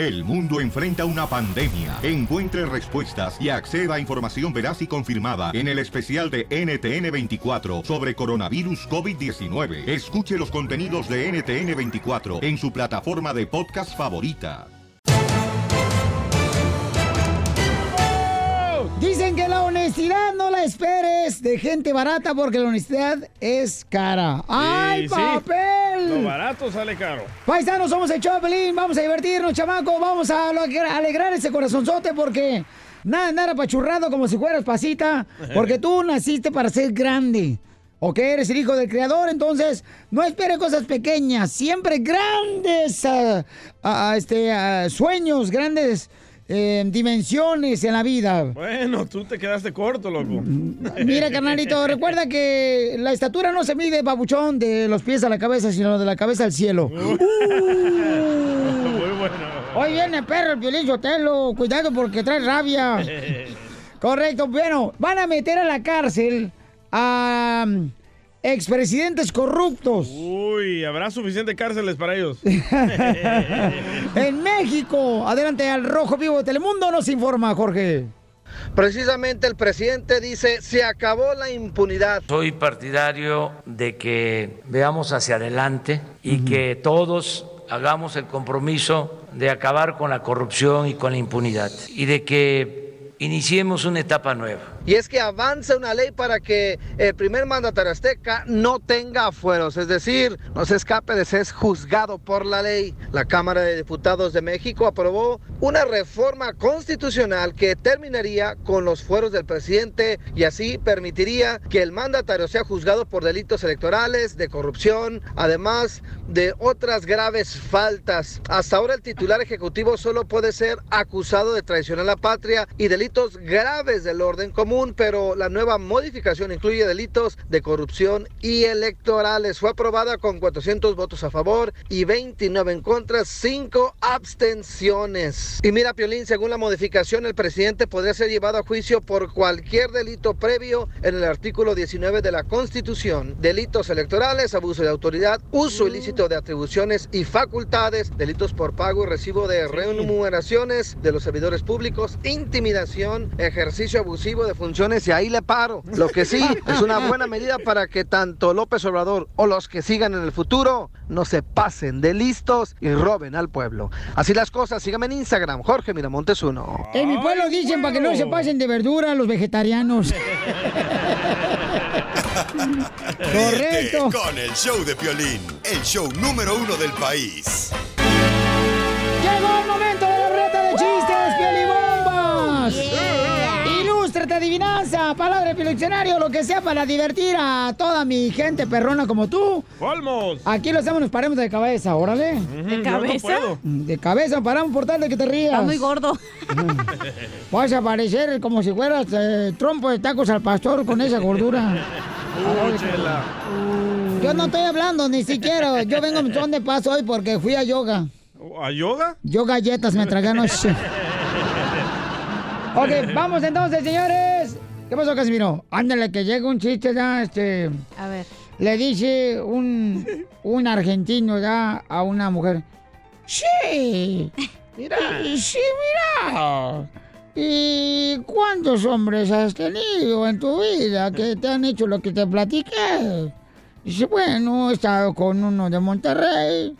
El mundo enfrenta una pandemia. Encuentre respuestas y acceda a información veraz y confirmada en el especial de NTN24 sobre coronavirus COVID-19. Escuche los contenidos de NTN24 en su plataforma de podcast favorita. Dicen que la honestidad no la esperes de gente barata porque la honestidad es cara. ¡Ay, Sí, sí. Lo barato sale caro. Paisanos, somos el Choplin, vamos a divertirnos, chamaco, vamos a alegra- alegrar ese corazonzote porque nada, andar apachurrado como si fueras pasita, porque tú naciste para ser grande. ¿Ok? Eres el hijo del creador, entonces no espere cosas pequeñas, siempre grandes ah, este, ah, sueños, grandes eh, dimensiones en la vida. Bueno, tú te quedaste corto, loco. Mira, carnalito, recuerda que la estatura no se mide, babuchón, de los pies a la cabeza, sino de la cabeza al cielo. Muy bueno. Hoy viene perro el violín Sotelo. Cuidado porque trae rabia. Correcto. Bueno, van a meter a la cárcel a um, expresidentes corruptos. Uy, ¿habrá suficientes cárceles para ellos? en México. Adelante al Rojo Vivo de Telemundo nos informa, Jorge. Precisamente el presidente dice, se acabó la impunidad. Soy partidario de que veamos hacia adelante y que todos hagamos el compromiso de acabar con la corrupción y con la impunidad y de que iniciemos una etapa nueva. Y es que avanza una ley para que el primer mandatario azteca no tenga afueros, es decir, no se escape de ser juzgado por la ley. La Cámara de Diputados de México aprobó una reforma constitucional que terminaría con los fueros del presidente y así permitiría que el mandatario sea juzgado por delitos electorales, de corrupción, además de otras graves faltas. Hasta ahora el titular ejecutivo solo puede ser acusado de traición a la patria y delitos graves del orden común, pero la nueva modificación incluye delitos de corrupción y electorales. Fue aprobada con 400 votos a favor y 29 en contra, 5 abstenciones. Y mira, Piolín, según la modificación, el presidente podría ser llevado a juicio por cualquier delito previo en el artículo 19 de la Constitución. Delitos electorales, abuso de autoridad, uso ilícito de atribuciones y facultades, delitos por pago y recibo de remuneraciones de los servidores públicos, intimidación, ejercicio abusivo de funciones y ahí le paro. Lo que sí es una buena medida para que tanto López Obrador o los que sigan en el futuro no se pasen de listos y roben al pueblo. Así las cosas, síganme en Instagram, Jorge Miramontes 1. En mi pueblo dicen para que no se pasen de verdura los vegetarianos. Correcto. Con el show de Piolín, el show número uno del país. Llegó el momento Ilústrate, adivinanza, palabra del diccionario, lo que sea para divertir a toda mi gente perrona como tú. ¡Colmos! Aquí lo hacemos, nos paremos de cabeza, órale. ¿De no cabeza? puedo. De cabeza, paramos por tal de que te rías. Estás muy gordo. Vas a parecer como si fueras eh, trompo de tacos al pastor con esa gordura. Uh, chela. Yo no estoy hablando ni siquiera. Yo vengo un son de paso hoy porque fui a yoga. ¿A yoga? Yo galletas me tragué anoche. Ok, vamos entonces, señores. ¿Qué pasó, Casimiro? Ándale, que llega un chiste ya, este... A ver. Le dice un, un argentino ya a una mujer. Sí. Mira. Sí, mira. ¿Y cuántos hombres has tenido en tu vida que te han hecho lo que te platiqué? Dice, bueno, he estado con uno de Monterrey,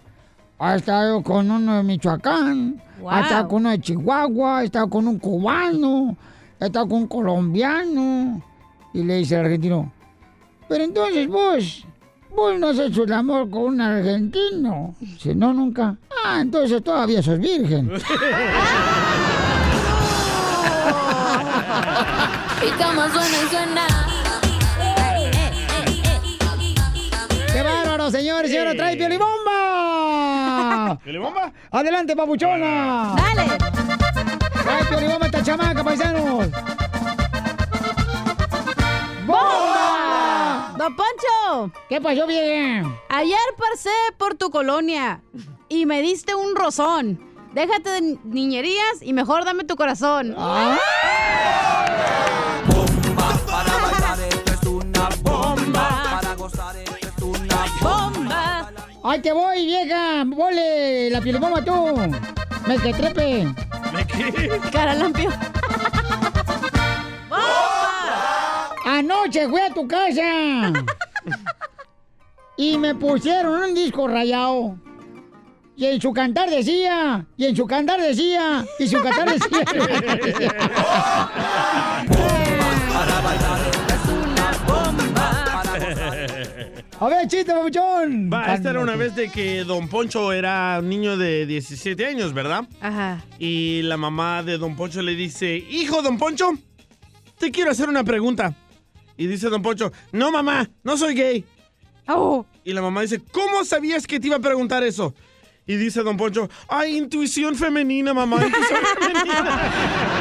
ha estado con uno de Michoacán, Wow. ha estado con uno de Chihuahua, he estado con un cubano, he estado con un colombiano. Y le dice el argentino, pero entonces vos, vos no has hecho el amor con un argentino. Dice, no, nunca. Ah, entonces todavía sos virgen. Y como suena y suena. ¡Qué bárbaro, señores! Y ahora trae Piolibomba. ¿Piolibomba? Adelante, papuchona. Dale. Trae Piolibomba esta chamaca, paisanos. ¡Bomba! Don Poncho. ¿Qué pasó, bien? Ayer pasé por tu colonia y me diste un rozón. Déjate de niñerías y mejor dame tu corazón. Ah. ¡Ahí te voy, vieja! ¡Vole la Piolibomba tú! Me que trepe. ¿De qué? Caralampio. Anoche fui a tu casa. y me pusieron un disco rayado. Y en su cantar decía, y en su cantar decía, y su cantar decía. A ver, chiste, papuchón. Va, esta era una vez de que Don Poncho era un niño de 17 años, ¿verdad? Ajá. Y la mamá de Don Poncho le dice, hijo Don Poncho, te quiero hacer una pregunta. Y dice Don Poncho, no mamá, no soy gay. Oh. Y la mamá dice, ¿cómo sabías que te iba a preguntar eso? Y dice Don Poncho, ay, intuición femenina, mamá, intuición femenina.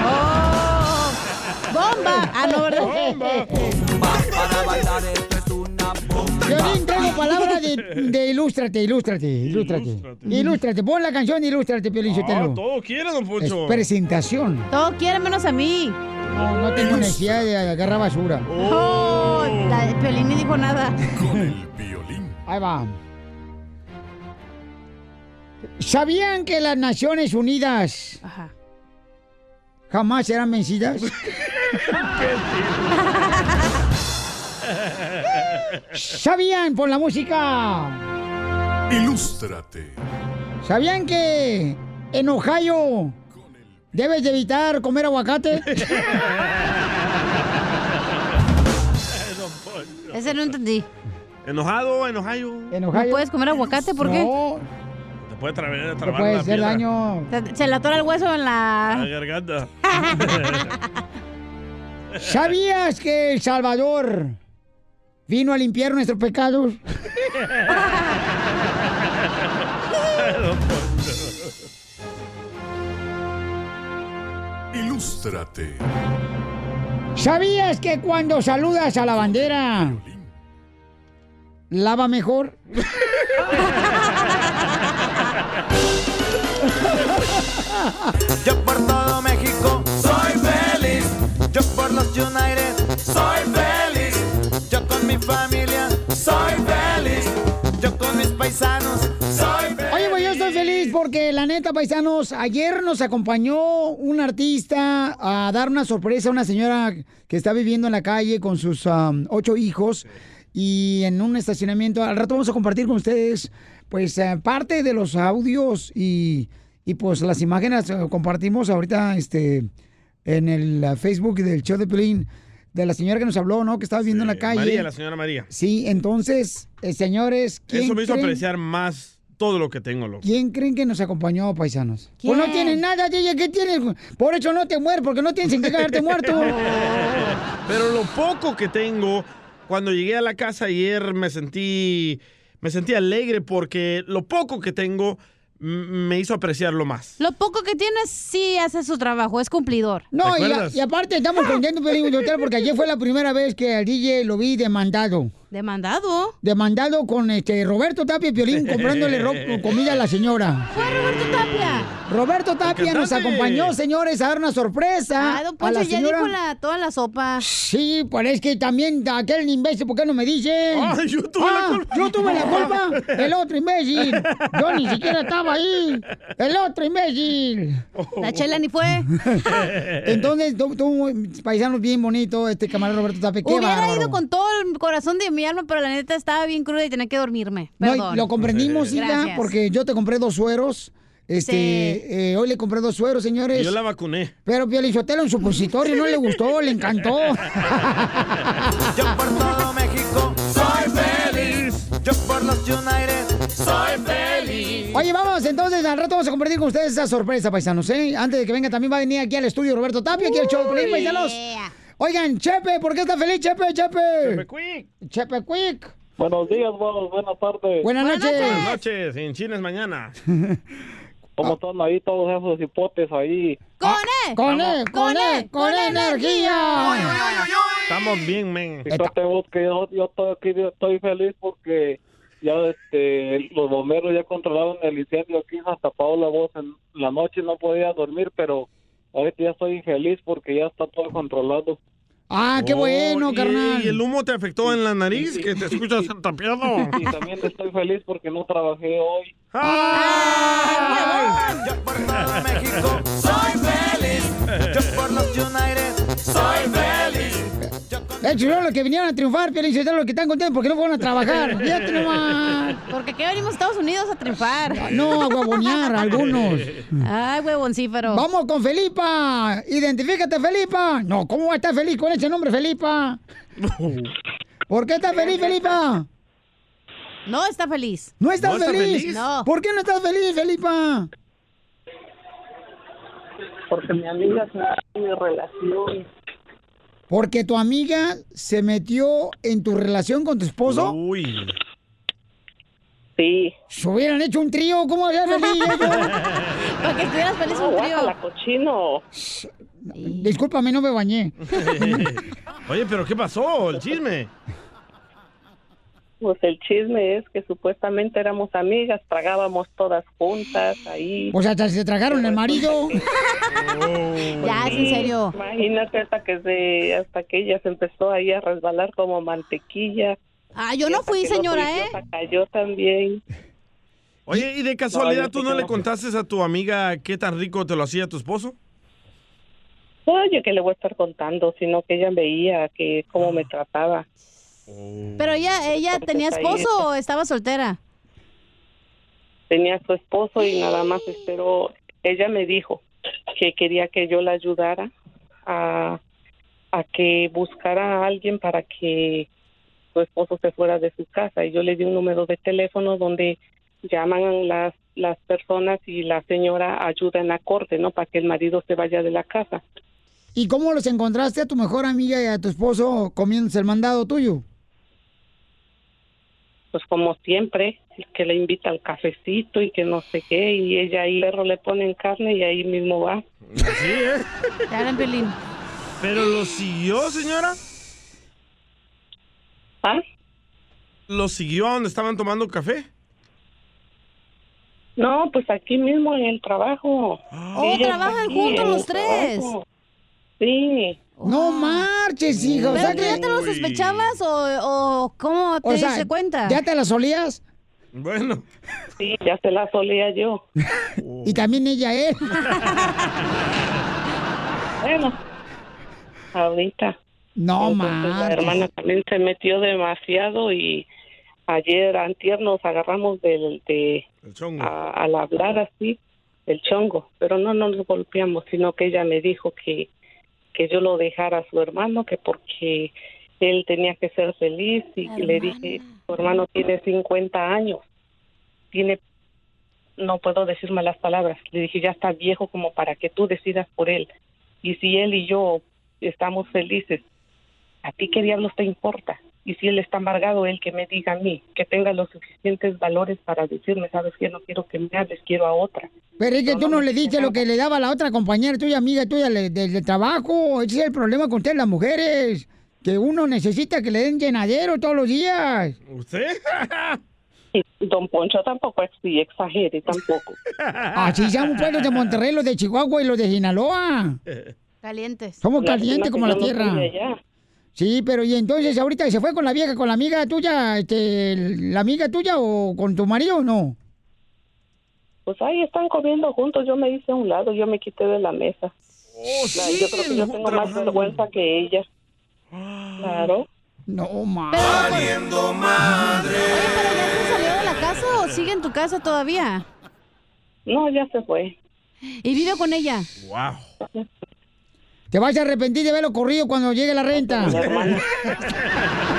Oh. ¡Bomba! Ah, no, ¿verdad? Bomba. Para bailar Violín, tengo palabra de, de ilústrate, ilústrate, ilústrate. Ilústrate. Ilústrate, pon la canción ilústrate, Piolín Ah, todo quiere, Don Es Poncho. presentación. Todo quiere menos a mí. No, no tengo necesidad de agarrar basura. Oh, la Pelín ni dijo nada. Con el violín. Ahí va. ¿Sabían que las Naciones Unidas Ajá. jamás serán vencidas? ¿Sabían por la música? Ilústrate. ¿Sabían que en Ohio debes de evitar comer aguacate? Ese no entendí. Enojado, enojado. En ¿No Ohio. puedes comer aguacate? ¿Por qué? No, Te puede te trabar puede la hacer piedra. daño. Se- Se le atora el hueso en La la... garganta. ¿Sabías que El Salvador vino a limpiar nuestros pecados? Ilústrate. ¿Sabías que cuando saludas a la bandera, lava mejor? Yo por todo México soy feliz. Yo por los United soy feliz. Mi familia soy feliz. Yo con mis paisanos soy feliz. Oye, pues yo estoy feliz porque la neta, paisanos, ayer nos acompañó un artista a dar una sorpresa a una señora que está viviendo en la calle con sus um, ocho hijos y en un estacionamiento. Al rato vamos a compartir con ustedes, pues, eh, parte de los audios y, y, pues las imágenes eh, compartimos ahorita, este, en el eh, Facebook del show de Pelín de la señora que nos habló, ¿no? Que estaba viviendo en la calle. María, la señora María. Sí, entonces, eh, señores, ¿quién Eso me hizo creen- apreciar más todo lo que tengo, loco. ¿Quién creen que nos acompañó, paisanos? ¿Quién? Pues no tienen nada, DJ, ¿qué tienes? Por eso no te mueres, porque no tienes en qué cagarte muerto. Pero lo poco que tengo, cuando llegué a la casa ayer me sentí, me sentí alegre porque lo poco que tengo me hizo apreciarlo más. Lo poco que tienes sí hace su trabajo, es cumplidor. No, ¿Te y, a- y aparte estamos contentos, porque ayer fue la primera vez que al DJ lo vi demandado. Demandado. Demandado con este Roberto Tapia y Piolín comprándole comida a la señora. Fue Roberto Tapia. Roberto Tapia nos acompañó, señores, a dar una sorpresa Ah, don a Poncho la ya señora. dijo la, toda la sopa. Sí, pero es que también aquel imbécil, ¿por qué no me dice? Ay, yo tuve la Ah, culpa. Yo tuve la culpa. El otro imbécil. Yo ni siquiera estaba ahí. El otro imbécil. La chela ni fue. Entonces, tú, tú, paisanos bien bonito, este camarada Roberto. Qué Hubiera bárbaro. ido con todo el corazón de mi alma, pero la neta estaba bien cruda y tenía que dormirme. No, lo comprendimos, hija, Gracias. porque yo te compré dos sueros. Este, Sí. eh, hoy le compré dos sueros, señores. Yo la vacuné. Pero Piolichotelo en supositorio no le gustó, le encantó. Yo por todo México soy feliz. Yo por los United soy feliz. Oye, vamos, entonces al rato vamos a compartir con ustedes esa sorpresa, paisanos, ¿eh? Antes de que venga también va a venir aquí al estudio Roberto Tapia, aquí al show de paisanos. Yeah. Oigan, Chepe, ¿por qué está feliz, Chepe, Chepe? Pepe Quick. Chepe Quick. Buenos días, buenos, buenas tardes. Buenas Buenas noches. Buenas noches, en China es mañana. ¿Cómo están ahí todos esos hipotes ahí? ¡Con Ah, él! Con él, con él, con energía. Estamos bien, men. Fíjate vos que yo, yo estoy aquí, yo estoy feliz porque ya este, los bomberos ya controlaron el incendio aquí en Santa Paula. Vos en la noche no podía dormir, pero ahorita ya estoy feliz porque ya está todo controlado. Ah, qué bueno, Oh, ¿y- carnal. ¿Y el humo te afectó en la nariz? Que te escuchas tapiado. Y también estoy feliz porque no trabajé hoy. Yo por todo México soy feliz. Yo por los United soy feliz. De hecho, son los que vinieron a triunfar, son los que están contentos porque no fueron a trabajar. Fíjate nomás. Porque qué venimos a Estados Unidos a triunfar. No, a huevonear algunos. Ay, huevoncífero. Vamos con Felipa. Identifícate, Felipa. No, ¿cómo va a estar feliz con ese nombre, Felipa? ¿Por qué estás feliz, Felipa? No está feliz. ¿No estás feliz? No. ¿Por qué no estás feliz, Felipa? Porque mi amiga se mi relación. Porque tu amiga se metió en tu relación con tu esposo. Uy. Sí. Si hubieran hecho un trío, ¿cómo habría feliz? Para que estuvieras feliz un trío. la cochino. Discúlpame, no me bañé. Oye, pero ¿qué pasó? El chisme. Pues el chisme es que supuestamente éramos amigas, tragábamos todas juntas ahí. O sea, se tragaron el marido. Ya, es en serio. Imagínate hasta que se, hasta que ella se empezó ahí a resbalar como mantequilla. Ah, yo no fui, que no señora, fui yo, ¿eh? cayó también. Oye, ¿y de No, casualidad yo tú sí no le no. contaste a tu amiga qué tan rico te lo hacía tu esposo? Oye, que le voy a estar contando, sino que ella veía que cómo me trataba. Pero ella, ella tenía esposo o estaba soltera. Tenía a su esposo y nada más esperó. Ella me dijo que quería que yo la ayudara a, a que buscara a alguien para que su esposo se fuera de su casa. Y yo le di un número de teléfono donde llaman las, las personas y la señora ayuda en la corte, ¿no? Para que el marido se vaya de la casa. ¿Y cómo los encontraste a tu mejor amiga y a tu esposo comiéndose el mandado tuyo? Pues como siempre, que le invita al cafecito y que no sé qué, y ella ahí, perro le ponen carne y ahí mismo va. Sí, ¿eh? Te hablan, Pelín. ¿Pero lo siguió, señora? ¿Ah? ¿Lo siguió a donde estaban tomando café? No, pues aquí mismo en el trabajo. Oh, Ella está trabajan aquí juntos los el tres. trabajo. Sí. No marches, hija. O ¿Pero sea tú ya que... te lo sospechabas o, o cómo te O sea, diste cuenta? ¿ya te la solías? Bueno. Sí, ya se la solía yo. Y también ella, ¿eh? Bueno, ahorita. No Entonces, La hermana también se metió demasiado y ayer, antier, nos agarramos del, de, El chongo. a- al hablar así, el chongo, pero no no nos golpeamos, sino que ella me dijo que, que yo lo dejara a su hermano, que porque él tenía que ser feliz y le dije, tu hermano tiene 50 años, tiene, no puedo decir malas palabras, le dije, ya está viejo como para que tú decidas por él, y si él y yo estamos felices, ¿a ti qué diablos te importa? Y si él está amargado, él que me diga a mí, que tenga los suficientes valores para decirme, sabes que no quiero que me hables, quiero a otra. Pero es que No, tú no le diste lo que le daba a la otra compañera tuya, amiga tuya del trabajo. Ese es el problema con ustedes, las mujeres. Que uno necesita que le den llenadero todos los días. ¿Usted? Y don Poncho tampoco es así, exagere tampoco. Así sean pueblos de Monterrey, los de Chihuahua y los de Sinaloa. Calientes. Somos calientes como la tierra. Sí, pero y entonces ahorita se fue con la vieja, con la amiga tuya, este, la amiga tuya o con tu marido o no? Pues ahí están comiendo juntos, yo me hice a un lado, yo me quité de la mesa. Oh, La- sí, yo creo que yo tengo más vergüenza que ella. Claro. No. Valiendo madre. Oye, pero ya se salió de la casa o sigue en tu casa todavía? No, ya se fue. ¿Y vive con ella? Wow. Te vas a arrepentir de haberlo corrido cuando llegue la renta.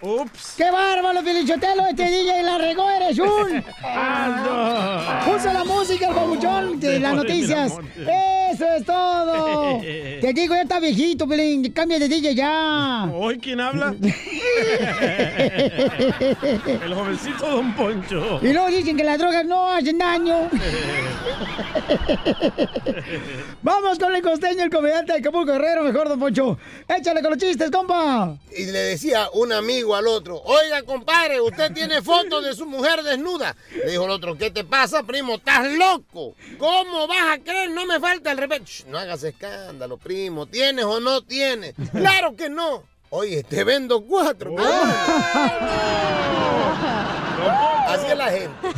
Ups. ¡Qué bárbaro, Pelichotelo! Este DJ la regó, eres un... Puso la música, el babuchón de las noticias. ¡Eso es todo! Te digo, ya está viejito, Pelín. Cambia de DJ ya. ¿Hoy quién habla? El jovencito Don Poncho. Y luego dicen que las drogas no hacen daño. Vamos con el costeño, el comediante de Acapulco Guerrero, mejor, don Poncho. Échale con los chistes, compa. Y le decía un amigo al otro, oiga, compadre, usted tiene fotos de su mujer desnuda. Le dijo el otro, ¿qué te pasa, primo? ¿Estás loco? ¿Cómo vas a creer? No me falta el respeto. No hagas escándalo, primo. ¿Tienes o no tienes? Claro que no. Oye, te vendo cuatro. Así es la gente.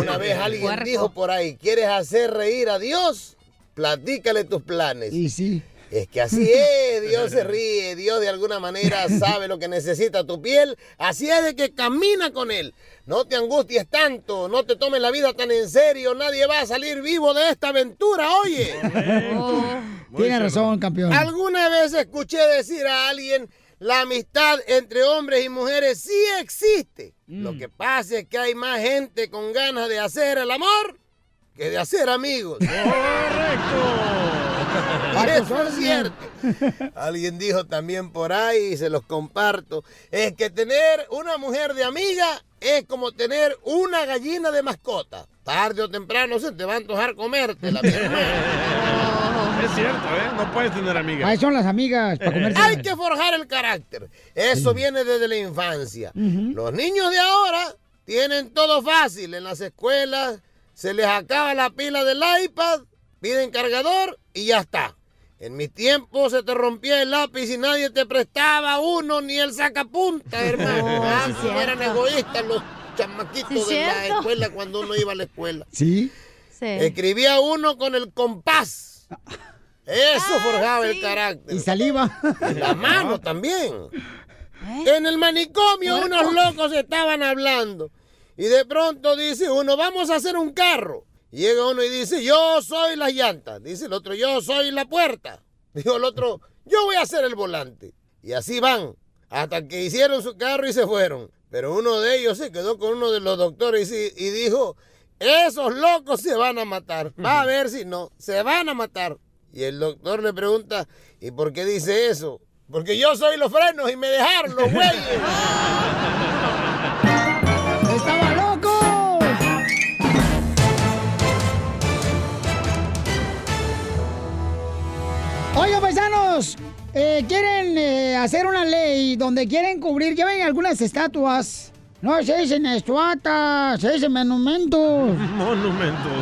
Una vez alguien dijo por ahí, ¿quieres hacer reír a Dios? Platícale tus planes. Y sí. Es que así es, Dios se ríe, Dios de alguna manera sabe lo que necesita tu piel, así es de que camina con él. No te angusties tanto, no te tomes la vida tan en serio, nadie va a salir vivo de esta aventura, oye. Tiene razón, campeón. Alguna vez escuché decir a alguien, la amistad entre hombres y mujeres sí existe. Lo que pasa es que hay más gente con ganas de hacer el amor que de hacer amigos. Y eso es cierto. Alguien dijo también por ahí, y se los comparto, es que tener una mujer de amiga es como tener una gallina de mascota. Tarde o temprano se te va a antojar comértela. Es cierto, ¿eh? No puedes tener amigas. Ahí son las amigas para comerse. Hay que forjar el carácter. Eso viene desde la infancia. Los niños de ahora tienen todo fácil. En las escuelas se les acaba la pila del iPad, piden cargador y ya está. En mi tiempo se te rompía el lápiz y nadie te prestaba uno ni el sacapunta, hermano. Ah, sí, eran egoístas los chamaquitos Sí, de la escuela cuando uno iba a la escuela. ¿Sí? Escribía uno con el compás. Eso forjaba el carácter. Y saliva. En la mano también. En el manicomio unos locos estaban hablando. Y de pronto dice uno, vamos a hacer un carro. Llega uno y dice, yo soy las llantas. Dice el otro, yo soy la puerta. Dijo el otro, yo voy a ser el volante. Y así van, hasta que hicieron su carro y se fueron. Pero uno de ellos se quedó con uno de los doctores y, y dijo, esos locos se van a matar. Va a ver si no, se van a matar. Y el doctor le pregunta, ¿y por qué dice eso? Porque yo soy los frenos y me dejaron los güeyes. Oigan, paisanos, eh, quieren eh, hacer una ley donde quieren cubrir, ya ven algunas estatuas. No se dicen estatuas, se dicen monumentos. Monumentos.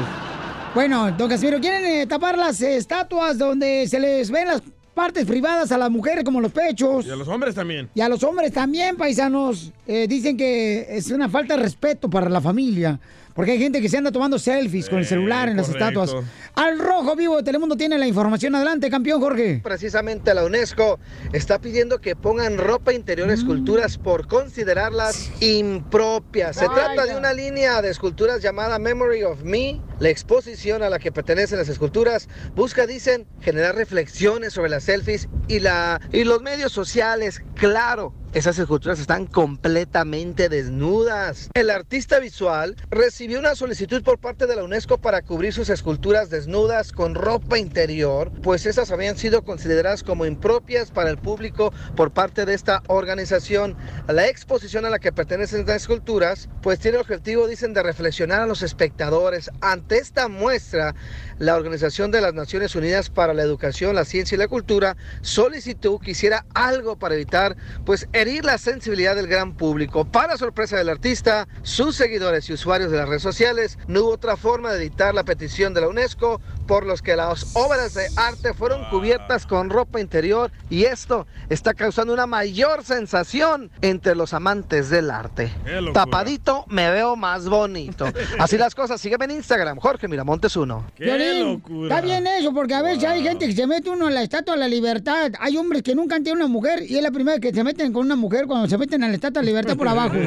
Bueno, don Casimiro, quieren eh, tapar las estatuas donde se les ven las partes privadas a las mujeres, como los pechos. Y a los hombres también. Y a los hombres también, paisanos, eh, dicen que es una falta de respeto para la familia. Porque hay gente que se anda tomando selfies con el celular en las estatuas. Al rojo vivo de Telemundo tiene la información. Adelante, campeón Jorge. Precisamente la UNESCO está pidiendo que pongan ropa interior esculturas por considerarlas impropias. Se trata de una línea de esculturas llamada Memory of Me. La exposición a la que pertenecen las esculturas busca, dicen, generar reflexiones sobre las selfies y, la, y los medios sociales. Claro, esas esculturas están completamente desnudas. El artista visual recibió una solicitud por parte de la UNESCO para cubrir sus esculturas desnudas con ropa interior, pues esas habían sido consideradas como impropias para el público por parte de esta organización. La exposición a la que pertenecen estas esculturas, pues tiene el objetivo, dicen, de reflexionar a los espectadores. Ante esta muestra, la Organización de las Naciones Unidas para la Educación, la Ciencia y la Cultura solicitó que hiciera algo para evitar, pues, herir la sensibilidad del gran público. Para sorpresa del artista, sus seguidores y usuarios de las redes sociales, no hubo otra forma de editar la petición de la UNESCO, por los que las obras de arte fueron cubiertas con ropa interior y esto está causando una mayor sensación entre los amantes del arte. Tapadito me veo más bonito. Así las cosas, sígueme en Instagram, Jorge Miramontes 1. Piolín, Está bien eso, porque a veces hay gente que se mete uno en la estatua de la libertad. Hay hombres que nunca han tenido una mujer y es la primera vez que se meten con una mujer cuando se meten a la estatua de la libertad por abajo.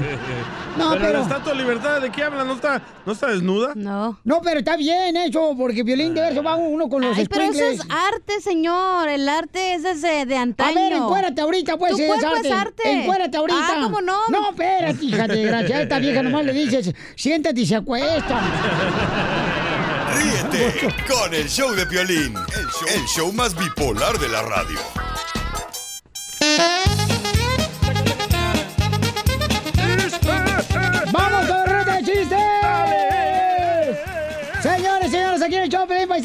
No, pero, pero- la estatua de libertad, ¿de qué habla? ¿No está, ¿No está desnuda? No. No, pero está bien eso, porque violín de eso va uno con los Ay, pero eso es arte, señor. El arte es ese de antaño. A ver, encuérate ahorita, pues, Tu es cuerpo arte. es arte. Encuérate ahorita. Ah, ¿cómo no? No, espérate, hija de gracia. Esta vieja nomás le dices, siéntate y se acuesta. Ríete con el show de Piolín, el show, el show más bipolar de la radio.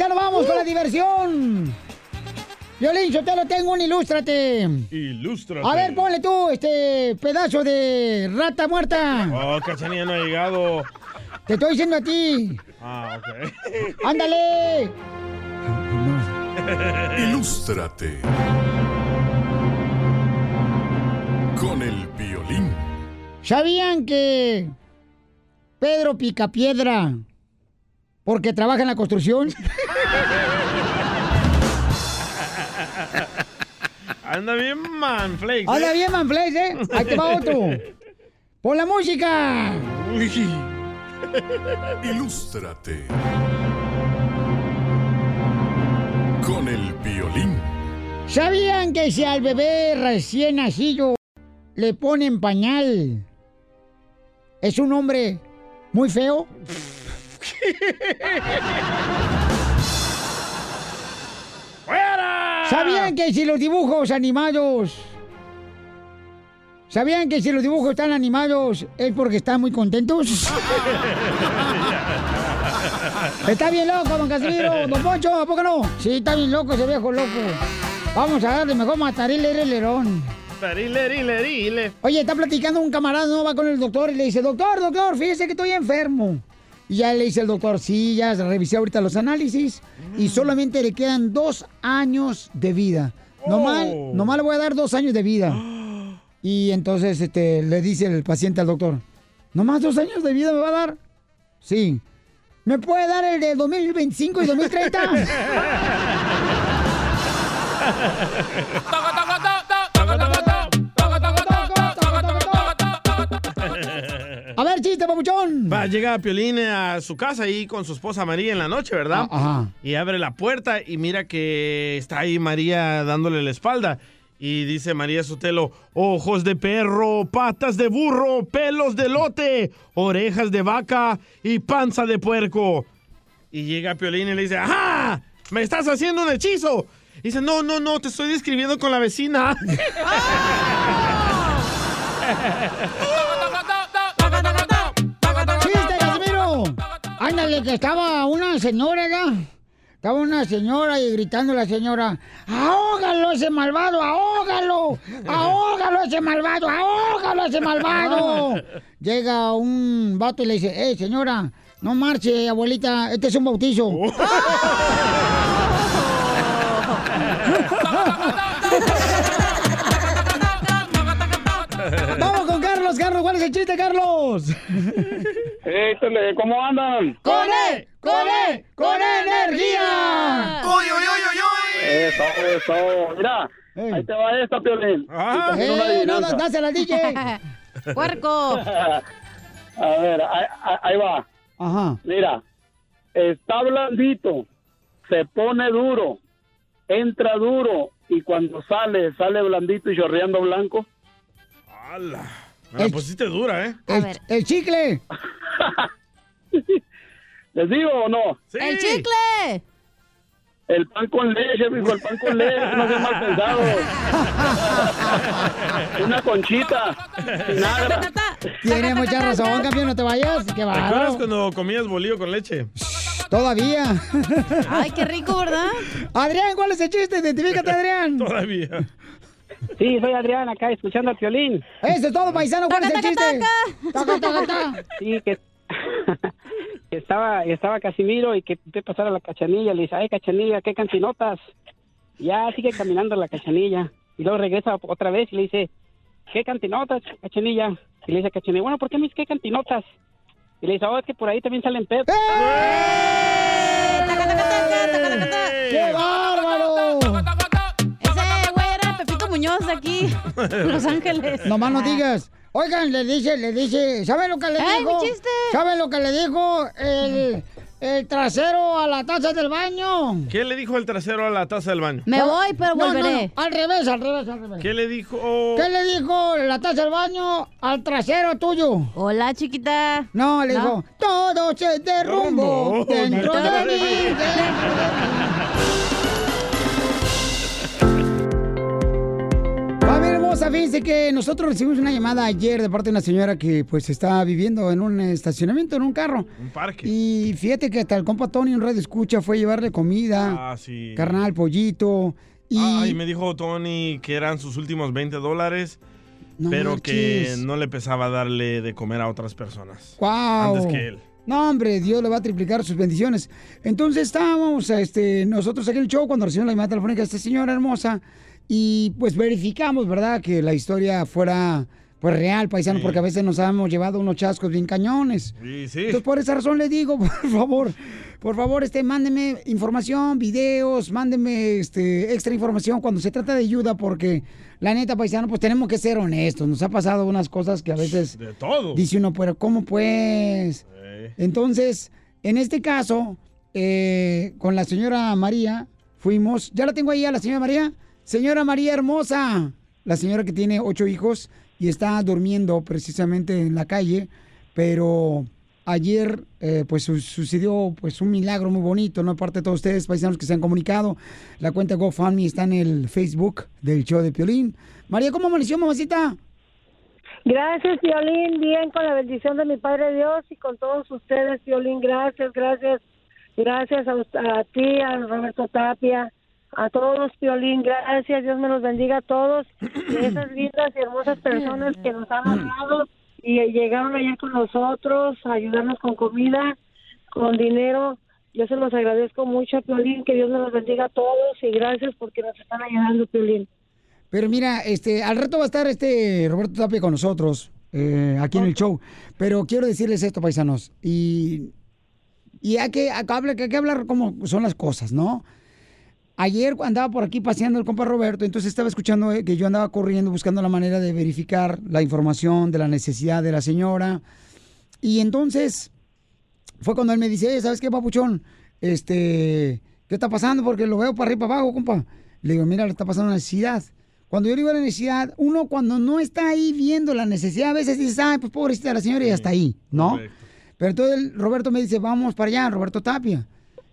Nos vamos con la diversión. Violín, yo te lo tengo un ilústrate. Ilústrate. A ver, ponle tú este pedazo de rata muerta. Oh, Cachanilla no ha llegado. Te estoy diciendo a ti. Ah, ok. ¡Ándale! Ilústrate. Con el violín. ¿Sabían que Pedro Picapiedra, porque trabaja en la construcción? Anda bien, manflakes. Anda ¿eh? bien, Manflex, ¿eh? Ahí te va otro. ¡Pon la música! Ilústrate. Con el violín. ¿Sabían que si al bebé recién nacido le ponen pañal, es un hombre muy feo? ¡Fuera! ¿Sabían que si los dibujos animados... ¿Sabían que si los dibujos están animados es porque están muy contentos? Está bien loco, don Casimiro. Don Poncho, ¿a poco no? Sí, está bien loco ese viejo loco. Vamos a darle mejor matarile el lerón. Oye, está platicando un camarada, no va con el doctor y le dice, doctor, doctor, fíjese que estoy enfermo. Y ya le dice el doctor, sí, ya revisé ahorita los análisis y solamente le quedan dos años de vida. Nomás, Oh. nomás le voy a dar dos años de vida. Y entonces este, le dice el paciente al doctor, ¿nomás dos años de vida me va a dar? Sí. ¿Me puede dar el de 2025 y 2030? A ver, chiste, papuchón. Va, llega Piolín a su casa ahí con su esposa María en la noche, ¿verdad? Ah, Ajá. Y abre la puerta y mira que está ahí María dándole la espalda. Y dice María Sotelo, ojos de perro, patas de burro, pelos de lote, orejas de vaca y panza de puerco. Y llega Piolín y le dice, ¡ajá! ¡Me estás haciendo un hechizo! Y dice, no, no, no, te estoy describiendo con la vecina. Ándale, que estaba una señora, ¿ya? Estaba una señora y gritando la señora, ¡ahógalo ese malvado, ahógalo! ¡Ahógalo ese malvado, ahógalo ese malvado! Llega un vato y le dice, ¡eh, señora! No marche, abuelita, este es un bautizo. Carlos, Carlos, ¿cuál es el chiste, Carlos? Échale, ¿cómo andan? ¡Con él! ¡Con él! ¡Con energía! ¡Uy, uy, uy, uy, uy! Eso, eso. Mira, ahí te va esta, Piolín. Ah, eh, no, dásela al DJ. ¡Puerco! A ver, ahí, ahí- ahí va. Ajá. Mira, está blandito, se pone duro, entra duro y cuando sale, sale blandito y chorreando blanco. ¡Hala! Me la pusiste dura, ¿eh? El, el chicle. ¿Les digo o no? ¡El chicle! El pan con leche, mijo, el pan con leche, no sea mal pensado. Una conchita, vinagre. Tiene mucha razón, campeón, no te vayas. Qué ¿Te acuerdas bárbaro. cuando comías bolillo con leche? Todavía. Ay, qué rico, ¿verdad? Adrián, ¿cuál es el chiste? Identifícate, Adrián. Todavía. Sí, soy Adrián, acá escuchando al violín. Eso es todo, paisano. ¿Cuál es el chiste? Taca, taca, taca. Sí, que, que estaba, estaba Casimiro y que te pasar a la cachanilla. Le dice, ay, cachanilla, qué cantinotas. Ya sigue caminando la cachanilla. Y luego regresa otra vez y le dice, qué cantinotas, cachanilla. Y le dice a cachanilla, bueno, ¿por qué me dices qué cantinotas? Y le dice, oh, es que por ahí también salen pedos. ¡Qué bárbaro! Muñoz de aquí, Los Ángeles. Nomás no digas. Oigan, le dice, le dice, ¿saben lo que le ¡Ay, dijo? mi chiste! ¿Saben lo que le dijo el, el trasero a la taza del baño? ¿Qué le dijo el trasero a la taza del baño? Me voy, pero No, no, volveré. no, al revés, al revés, al revés. ¿Qué le dijo? ¿Qué le dijo la taza del baño al trasero tuyo? Hola, chiquita. No, le No. dijo, todo se derrumbó dentro de dentro de mí. Hermosa, fíjense que nosotros recibimos una llamada ayer de parte de una señora que pues está viviendo en un estacionamiento, en un carro. Un parque. Y fíjate que hasta el compa Tony, un radio escucha, fue a llevarle comida, Ah, sí. carnal, pollito. Y Ay, me dijo Tony que eran sus últimos 20 dólares, No pero que no le pesaba darle de comer a otras personas. ¡Guau! Antes que él. No, hombre, Dios le va a triplicar sus bendiciones. Entonces estábamos este, nosotros aquí en el show cuando recibimos la llamada telefónica de esta señora hermosa y pues verificamos, ¿verdad? Que la historia fuera pues real, paisano, porque a veces nos hemos llevado unos chascos bien cañones. Sí, sí. Entonces por esa razón le digo, por favor, por favor, este, mándenme información, videos, mándenme este, extra información cuando se trata de ayuda, porque la neta, paisano, pues tenemos que ser honestos. Nos ha pasado unas cosas que a veces De todo. Dice uno, pero ¿cómo pues? Entonces, en este caso, eh, con la señora María, fuimos, ya la tengo ahí a la señora María. Señora María hermosa, la señora que tiene ocho hijos y está durmiendo precisamente en la calle, pero ayer eh, pues su- sucedió pues un milagro muy bonito, ¿no? Aparte de todos ustedes, paisanos que se han comunicado, la cuenta GoFundMe está en el Facebook del show de Piolín. María, ¿cómo amaneció, mamacita? Gracias, Violín. Bien, con la bendición de mi Padre Dios y con todos ustedes, Violín. Gracias, gracias. Gracias a, a ti, a Roberto Tapia, a todos, Violín. Gracias. Dios me los bendiga a todos. Y esas lindas y hermosas personas que nos han hablado y llegaron allá con nosotros a ayudarnos con comida, con dinero. Yo se los agradezco mucho, Violín. Que Dios me los bendiga a todos y gracias porque nos están ayudando, Violín. Pero mira, este, al rato va a estar este Roberto Tapia con nosotros, eh, aquí en el show. Pero quiero decirles esto, paisanos, y, y hay que, hay que hablar- hay que hablar cómo son las cosas, ¿no? Ayer andaba por aquí paseando el compa Roberto, entonces estaba escuchando eh, que yo andaba corriendo buscando la manera de verificar la información de la necesidad de la señora. Y entonces fue cuando él me dice, "Eh, ¿sabes qué, papuchón? Este, ¿qué está pasando? Porque lo veo para arriba y para abajo, compa. Le digo, mira, le está pasando una necesidad. Cuando yo le digo la necesidad, uno cuando no está ahí viendo la necesidad, a veces dices, ay, pues pobrecita la señora y hasta ahí, ¿no? Pero entonces Roberto me dice, vamos para allá, Roberto Tapia.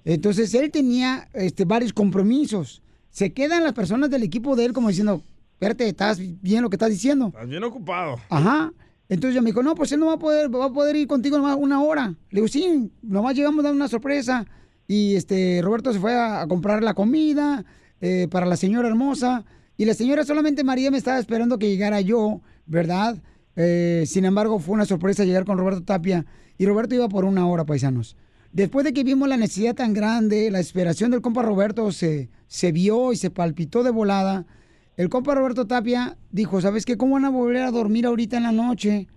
Entonces él tenía este, varios compromisos. Se quedan las personas del equipo de él como diciendo, espérate, ¿estás bien lo que estás diciendo? Estás bien ocupado. Ajá. Entonces ella me dijo, no, pues él no va a poder, va a poder ir contigo nomás una hora. Le digo, sí, nomás llegamos a dar una sorpresa. Y este, Roberto se fue a, a comprar la comida eh, para la señora hermosa. Y la señora solamente María me estaba esperando que llegara yo, ¿verdad? Eh, sin embargo, fue una sorpresa llegar con Roberto Tapia. Y Roberto iba por una hora, paisanos. Después de que vimos la necesidad tan grande, la desesperación del compa Roberto se, se vio y se palpitó de volada. El compa Roberto Tapia dijo, ¿sabes qué? ¿Cómo van a volver a dormir ahorita en la noche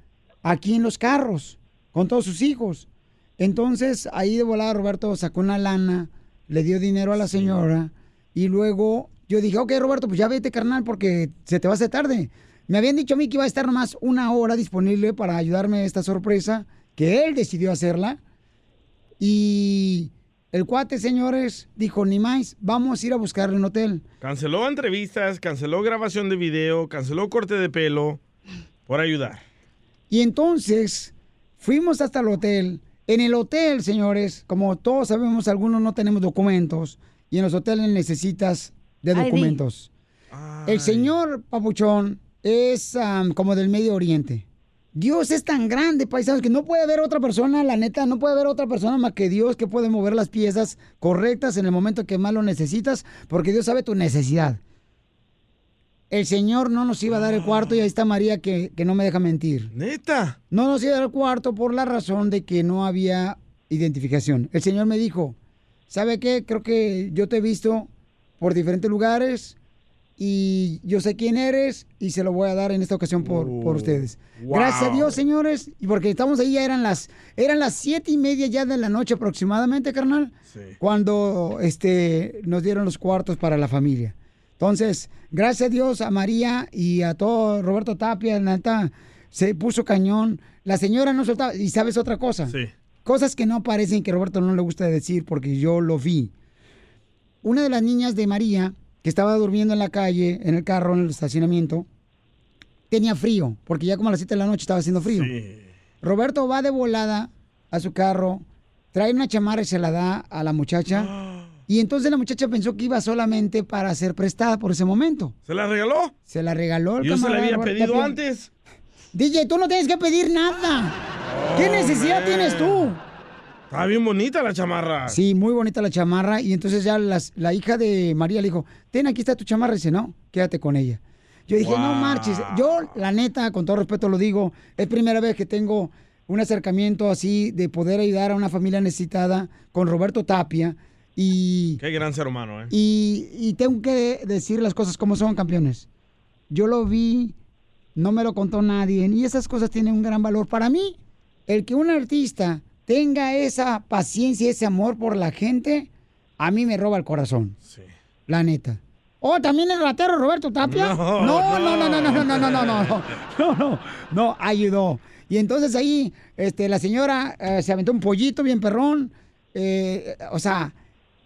aquí en los carros con todos sus hijos? Entonces, ahí de volada Roberto sacó una lana, le dio dinero a la señora y luego yo dije, ok, Roberto, pues ya vete, carnal, porque se te va a hacer tarde. Me habían dicho a mí que iba a estar nomás una hora disponible para ayudarme a esta sorpresa, que él decidió hacerla. Y el cuate, señores, dijo, ni más, vamos a ir a buscarle un hotel. Canceló entrevistas, canceló grabación de video, canceló corte de pelo por ayudar. Y entonces fuimos hasta el hotel. En el hotel, señores, como todos sabemos, algunos no tenemos documentos y en los hoteles necesitas de documentos. El señor Papuchón es am, como del Medio Oriente. Dios es tan grande, paisanos, que no puede haber otra persona, la neta, no puede haber otra persona más que Dios que puede mover las piezas correctas en el momento que más lo necesitas, porque Dios sabe tu necesidad. El Señor no nos iba a dar el cuarto y ahí está María que, que no me deja mentir. Neta. No nos iba a dar el cuarto por la razón de que no había identificación. El Señor me dijo, ¿sabe qué? Creo que yo te he visto por diferentes lugares y yo sé quién eres y se lo voy a dar en esta ocasión por, por ustedes. wow. Gracias a Dios, señores, y porque estamos ahí, ya eran las, eran las siete y media ya de la noche aproximadamente, carnal, cuando este, nos dieron los cuartos para la familia. Entonces, gracias a Dios, a María y a todo Roberto Tapia, neta, se puso cañón. La señora no soltaba, y sabes otra cosa. Sí. Cosas que no parecen que Roberto no le gusta decir porque yo lo vi. Una de las niñas de María, que estaba durmiendo en la calle, en el carro, en el estacionamiento, tenía frío, porque ya como a las 7 de la noche estaba haciendo frío. Roberto va de volada a su carro, trae una chamarra y se la da a la muchacha. Y entonces la muchacha pensó que iba solamente para ser prestada por ese momento. ¿Se la regaló? Se la regaló el Yo se la había Roberto pedido Tapia. antes. DJ, tú no tienes que pedir nada. ¿Qué necesidad tienes tú? Está bien bonita la chamarra. Sí, muy bonita la chamarra. Y entonces ya las- la hija de María le dijo, ten, aquí está tu chamarra. Y dice, no, quédate con ella. Yo dije, no marches. Yo, la neta, con todo respeto lo digo, es primera vez que tengo un acercamiento así de poder ayudar a una familia necesitada con Roberto Tapia. Y, Qué gran ser humano, ¿eh? y, y tengo que decir las cosas como son, campeones. Yo lo vi, no me lo contó nadie, y esas cosas tienen un gran valor. Para mí, el que un artista tenga esa paciencia, ese amor por la gente, a mí me roba el corazón. La neta. Oh, también el ratero Roberto Tapia. No, no, no, no. no, no, no, no, no, no, no, no, no, no, no, ayudó. Y entonces ahí, este, la señora eh, se aventó un pollito bien perrón. eh, o sea,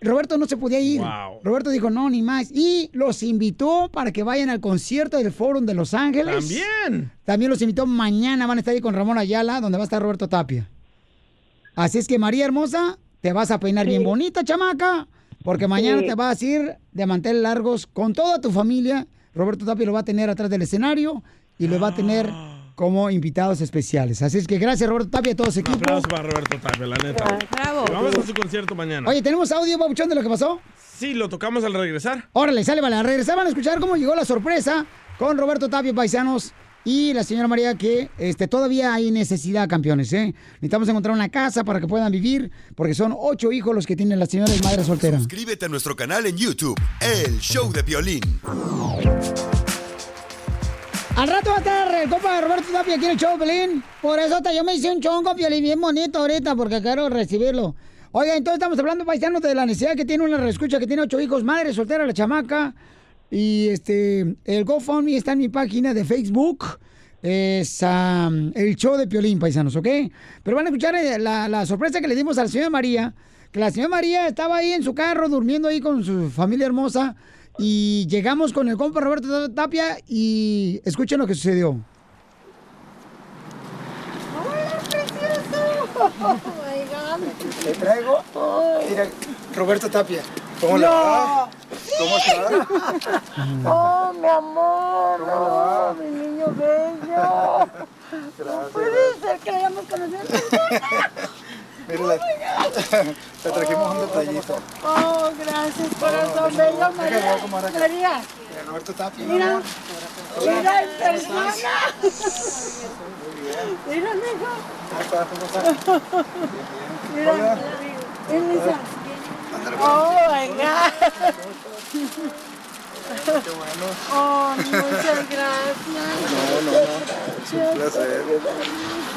Roberto no se podía ir. Wow. Roberto dijo, no, ni más. Y los invitó para que vayan al concierto del Fórum de Los Ángeles. También. También los invitó mañana, van a estar ahí con Ramón Ayala, donde va a estar Roberto Tapia. Así es que, María Hermosa, te vas a peinar bien bonita, chamaca, porque mañana Sí. te vas a ir de mantener largos con toda tu familia. Roberto Tapia lo va a tener atrás del escenario y lo va a tener como invitados especiales. Así es que gracias, Roberto Tapia, a todo su Un equipo. aplauso para Roberto Tapia, la neta. Bravo. Vamos a su concierto mañana. Oye, ¿tenemos audio, Babuchón, de lo que pasó? Sí, lo tocamos al regresar. Órale, sale, vale. Al regresar van a escuchar cómo llegó la sorpresa con Roberto Tapio Paisanos y la señora María que este, todavía hay necesidad, campeones, ¿eh? Necesitamos encontrar una casa para que puedan vivir, porque son ocho hijos los que tienen la señora y madre soltera. Suscríbete a nuestro canal en YouTube, El Show de Violín. Al rato va a estar el compa de Roberto Tapia aquí en el show, Pelín. Por eso hasta yo me hice un chongo, Piolín, bien bonito ahorita, porque quiero recibirlo. Oiga, entonces estamos hablando, paisanos, de la necesidad que tiene una reescucha que tiene ocho hijos, madre soltera, la chamaca. Y este, el GoFundMe está en mi página de Facebook. Es el show de Piolín, paisanos, ¿ok? Pero van a escuchar eh, la, la sorpresa que le dimos a la señora María. Que la señora María estaba ahí en su carro, durmiendo ahí con su familia hermosa. Y llegamos con el compa Roberto Tapia y escuchen lo que sucedió. Le traigo. Mira, Roberto Tapia. ¿Cómo le va? ¿Cómo está? Oh, mi amor, no, mi niño bello. No puede ser que le hayamos conocido. Mira, le, le trajimos un detallito. Oh, gracias, corazón bello, María. María, Mira, Roberto Tapia. mira, mira en ¿Cómo persona. Mira, mijo. ¿Cómo estás? ¿Cómo estás? Mira, Hola. Oh, my God. Qué bueno. Oh, muchas gracias. No, no, no. Es un placer.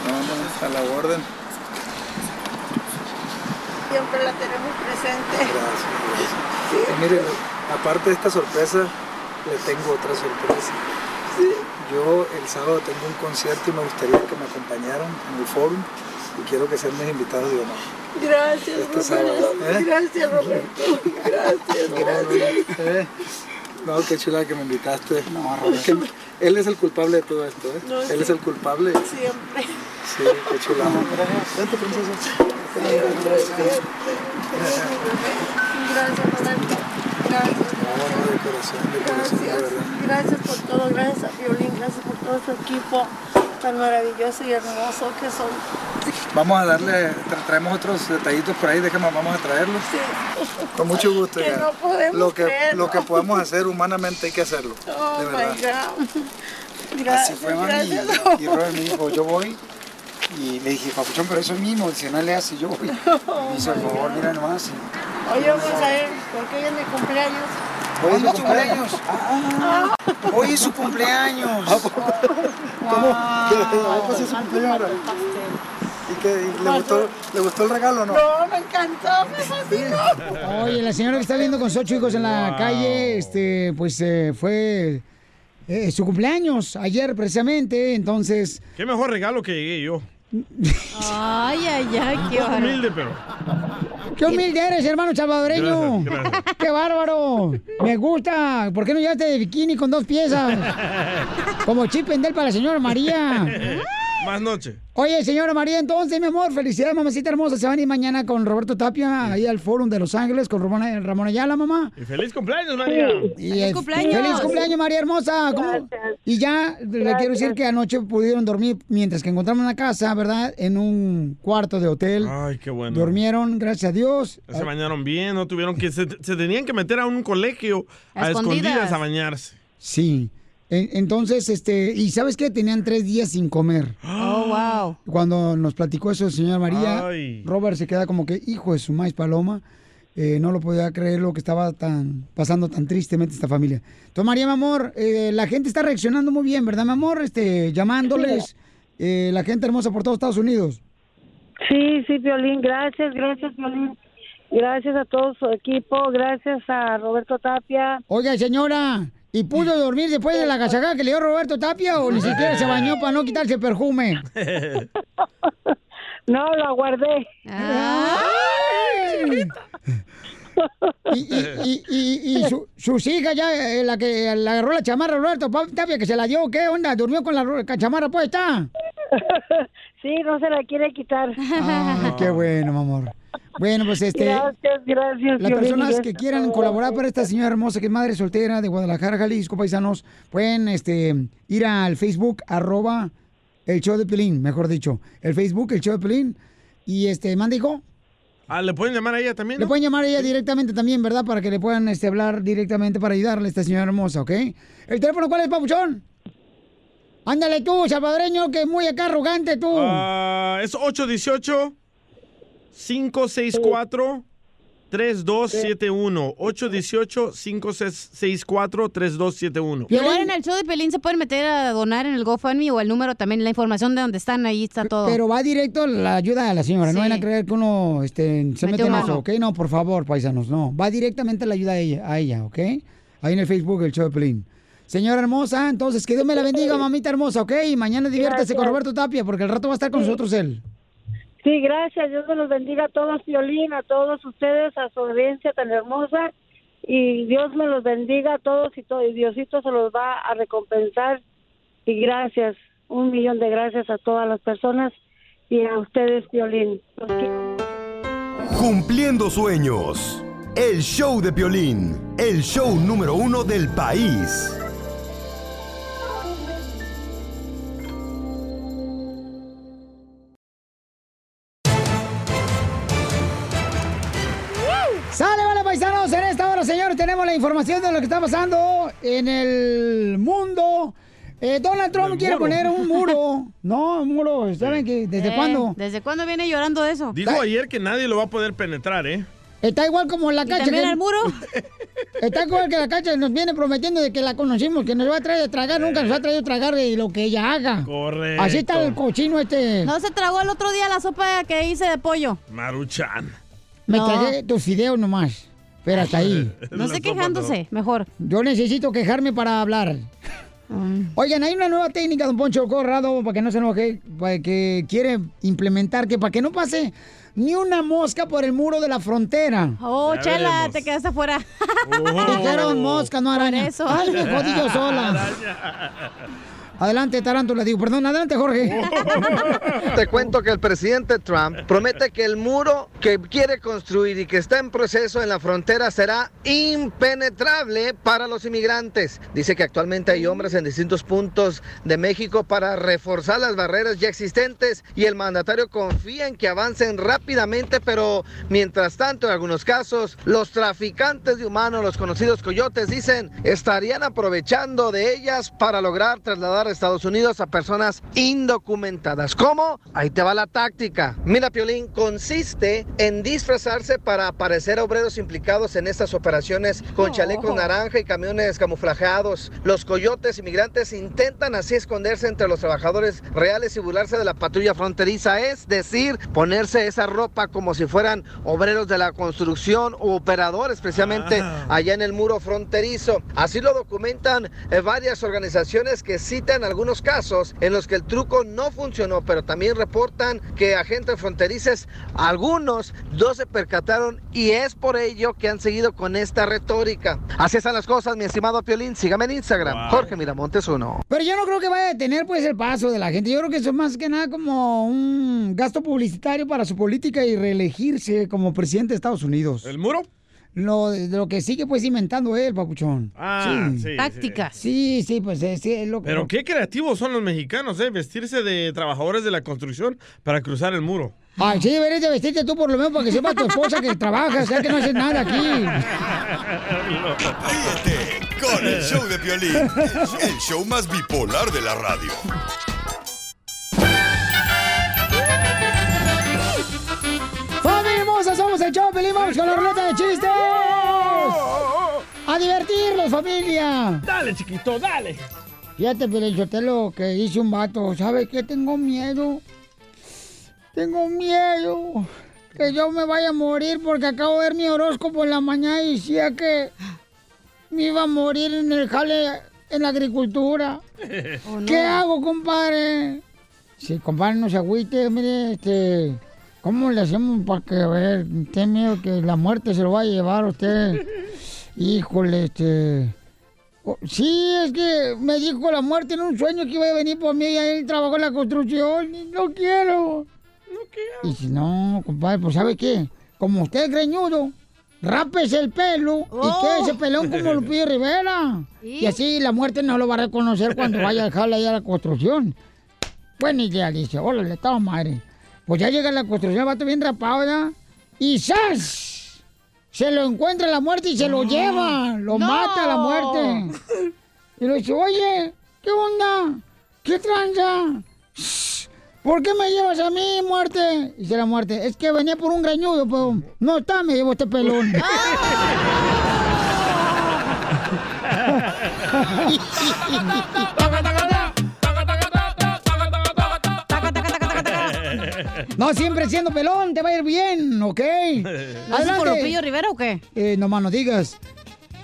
No, no, a la orden. Siempre la tenemos presente. Gracias, gracias. Y mire, aparte de esta sorpresa, le tengo otra sorpresa. Yo el sábado tengo un concierto y me gustaría que me acompañaran en el forum y quiero que sean mis invitados de honor. Gracias, Este. Roberto. ¿eh? Gracias, Roberto. Gracias, gracias. ¿Eh? No, qué chula que me invitaste. Es que él es el culpable de todo esto, ¿eh? No, él sí. es el culpable. Siempre. Sí, qué chula. Vente, princesa. Gracias, Roberto. Gracias. No, no, de corazón, de corazón, de Gracias, verdad. gracias por todo, gracias a Violín, gracias por todo su equipo tan maravilloso y hermoso que son. Vamos a darle, tra- traemos otros detallitos por ahí, déjame, vamos a traerlos. Con mucho gusto. Que ya. no podemos lo que. Lo que podamos hacer humanamente hay que hacerlo. Oh de verdad. Gracias, Así fue, mami. Y, y Robert me dijo, yo voy. Y le dije, papuchón, pero eso es mismo, si no le hace, yo voy. Me hizo el favor, mira nomás. y- Hoy vamos a ver, porque hoy es mi cumpleaños. Hoy es su cumpleaños. Ah, hoy es su cumpleaños. ¿Cómo? Ay, pues es su cumpleaños ahora. ¿Y ¿Le gustó, ¿Le gustó el regalo o no? No, me encantó, me fascinó. Oye, la señora que está viendo con sus ocho hijos en la calle, este, pues eh, fue eh, su cumpleaños ayer precisamente, entonces... Qué mejor regalo que llegué yo. Ay, ay, ay, Un qué poco bárbaro. humilde, pero. ¡Qué humilde eres, hermano salvadoreño! Gracias, gracias. ¡Qué bárbaro! Me gusta. ¿Por qué no llegaste de bikini con dos piezas? Como Chip para la señora María. Más noche. Oye, señora María, entonces, mi amor, felicidades, mamacita hermosa. Se van a ir mañana con Roberto Tapia ahí al Fórum de Los Ángeles con Ramón, Ramón Ayala, mamá. Y feliz cumpleaños, María. Y, eh, ¡Feliz cumpleaños, María Hermosa! ¿Cómo? Y ya le quiero decir que anoche pudieron dormir mientras que encontramos una casa, ¿verdad? En un cuarto de hotel. Ay, qué bueno. Durmieron, gracias a Dios. Se bañaron bien, no tuvieron que... Se, se tenían que meter a un colegio a, A escondidas. escondidas. a bañarse. Sí. En- Entonces, este, y ¿sabes qué? Tenían tres días sin comer. Oh, wow. Cuando nos platicó eso, señora María, Ay. Robert se queda como que, hijo de su maíz paloma, eh, no lo podía creer lo que estaba tan pasando tan tristemente esta familia. Entonces, María, mi amor, eh, la gente está reaccionando muy bien, ¿verdad, mi amor? Este, llamándoles, eh, la gente hermosa por todos Estados Unidos. Sí, sí, Violín, gracias, gracias, Violín. Gracias a todo su equipo, gracias a Roberto Tapia. Oiga, señora, ¿y pudo dormir después de la cachacada que le dio Roberto Tapia o ni siquiera se bañó para no quitarse el perfume? No, lo aguardé. Y, y, y, y- y su- sus hijas ya, eh, la que le agarró la chamarra Roberto Tapia, que se la dio, ¿qué onda? ¿Durmió con la chamarra puesta? Sí, no se la quiere quitar. Ay, qué bueno, mi amor. Bueno, pues este... Gracias, gracias. Las personas que quieran colaborar para esta señora hermosa que es madre soltera de Guadalajara, Jalisco, paisanos, pueden este, ir al Facebook, arroba el show de Pelín, mejor dicho. El Facebook, el show de Pelín. Y este, manda hijo. Ah, ¿le pueden llamar a ella también? Le pueden llamar a ella directamente también, ¿verdad? Para que le puedan este, hablar directamente para ayudarle a esta señora hermosa, ¿ok? ¿El teléfono cuál es, papuchón? Ándale tú, salvadoreño, que es muy acá arrogante tú. Ah, es 818 564 3271 818 564 3271 Igual en el show de Pelín se pueden meter a donar en el GoFundMe o el número también, la información de donde están, ahí está todo. Pero va directo la ayuda a la señora. No van a creer que uno este, se Mete en eso, ¿ok? No, por favor, paisanos, no. Va directamente la ayuda a ella, a ella, ¿ok? Ahí en el Facebook, el show de Pelín. Señora hermosa, entonces que Dios me la bendiga, mamita hermosa, ¿ok? Y mañana diviértese con. Roberto Tapia, porque el rato va a estar con nosotros él. Sí, gracias. Dios me los bendiga a todos, Violín, a todos ustedes, a su audiencia tan hermosa. Y Dios me los bendiga a todos y, todo, y Diosito se los va a recompensar. Y gracias, un millón de gracias a todas las personas y a ustedes, Violín. Cumpliendo sueños. El show de Piolín, el show número uno del país. Sale, vale, paisanos. En esta hora, señores, tenemos la información de lo que está pasando en el mundo. Eh, Donald Trump quiere muro. poner un muro. No, un muro. ¿Saben que desde Eh, cuándo? ¿Desde cuándo viene llorando de eso? Dijo ayer que nadie lo va a poder penetrar, ¿eh? Está igual como la ¿Y cacha. también que- al muro? Está igual que la cacha nos viene prometiendo de que la conocimos, que nos va a traer de tragar, nunca nos ha traído tragar de lo que ella haga. Correcto. Así está el cochino este. No se tragó el otro día la sopa que hice de pollo. Maruchan. Me No. tragué tus videos nomás. Pero hasta ahí. No sé quejándose, mejor. Yo necesito quejarme para hablar. Oigan, hay una nueva técnica, don Poncho Corrado, para que no se enoje, para que quiere implementar, que para que no pase ni una mosca por el muro de la frontera. Oh, Ya chela, veremos. te quedaste afuera. Dijeron mosca, no araña. Por eso. Ay, me jodí yo sola. Adelante, Tarántula, digo, perdón, adelante, Jorge. Te cuento que el presidente Trump promete que el muro que quiere construir y que está en proceso en la frontera será impenetrable para los inmigrantes. Dice que actualmente hay hombres en distintos puntos de México para reforzar las barreras ya existentes y el mandatario confía en que avancen rápidamente, pero mientras tanto en algunos casos los traficantes de humanos, los conocidos coyotes, dicen estarían aprovechando de ellas para lograr trasladar a Estados Unidos a personas indocumentadas. ¿Cómo? Ahí te va la táctica. Mira, Piolín, consiste en disfrazarse para parecer obreros implicados en estas operaciones con chalecos naranja y camiones camuflajeados. Los coyotes inmigrantes intentan así esconderse entre los trabajadores reales y burlarse de la patrulla fronteriza, es decir, ponerse esa ropa como si fueran obreros de la construcción o operadores, especialmente allá en el muro fronterizo. Así lo documentan eh, varias organizaciones que citan reportan algunos casos en los que el truco no funcionó, pero también reportan que agentes fronterizos, algunos no se percataron y es por ello que han seguido con esta retórica. Así están las cosas, mi estimado Piolín. Sígame en Instagram, Jorge Miramontes uno. Pero yo no creo que vaya a detener pues el paso de la gente. Yo creo que eso es más que nada como un gasto publicitario para su política y reelegirse como presidente de Estados Unidos. ¿El muro? Lo, lo que sigue pues inventando él, papuchón. Ah, sí, sí. Tácticas. Sí, sí, pues es, sí, es lo que... Pero qué creativos son los mexicanos, ¿eh? Vestirse de trabajadores de la construcción para cruzar el muro. Ay, sí, deberías de vestirte tú por lo menos para que sepa tu esposa que trabajas, ya que no haces nada aquí. Ríete con el show de Piolín, el show más bipolar de la radio. Somos el show, Pelín, vamos con la ruleta de chistes. ¡A divertirlos, familia! Dale, chiquito, dale. Fíjate, Pelín, lo que dice un vato. ¿Sabes qué? Tengo miedo. Tengo miedo que yo me vaya a morir porque acabo de ver mi horóscopo en la mañana y decía que me iba a morir en el jale en la agricultura. ¿Qué hago, compadre? Sí, compadre, no se agüite, mire, este... ¿Cómo le hacemos para que, a ver, tenga miedo que la muerte se lo va a llevar a usted? Híjole, este... Sí, es que me dijo la muerte en un sueño que iba a venir por mí y él trabajó en la construcción y no quiero. No quiero. Y si no, compadre, pues ¿sabe qué? Como usted es greñudo, rápese el pelo Oh. y quédese pelón como Lupillo Rivera. ¿Y? Y así la muerte no lo va a reconocer cuando vaya a dejarle ahí a la construcción. Buena idea, dice. Hola, le estaba madre. Pues ya llega la construcción, el vato bien rapado, ¿ya? Y ¡zas! Se lo encuentra la muerte y se lo lleva. Lo No. mata la muerte. Y le dice, oye, ¿qué onda? ¿Qué tranza? ¿Por qué me llevas a mí, muerte? Dice la muerte, es que venía por un greñudo, pero no está, me llevo este pelón. No, siempre siendo pelón, te va a ir bien, ¿ok? ¿Lo haces por Lupillo Rivera o qué? Eh, no más no digas.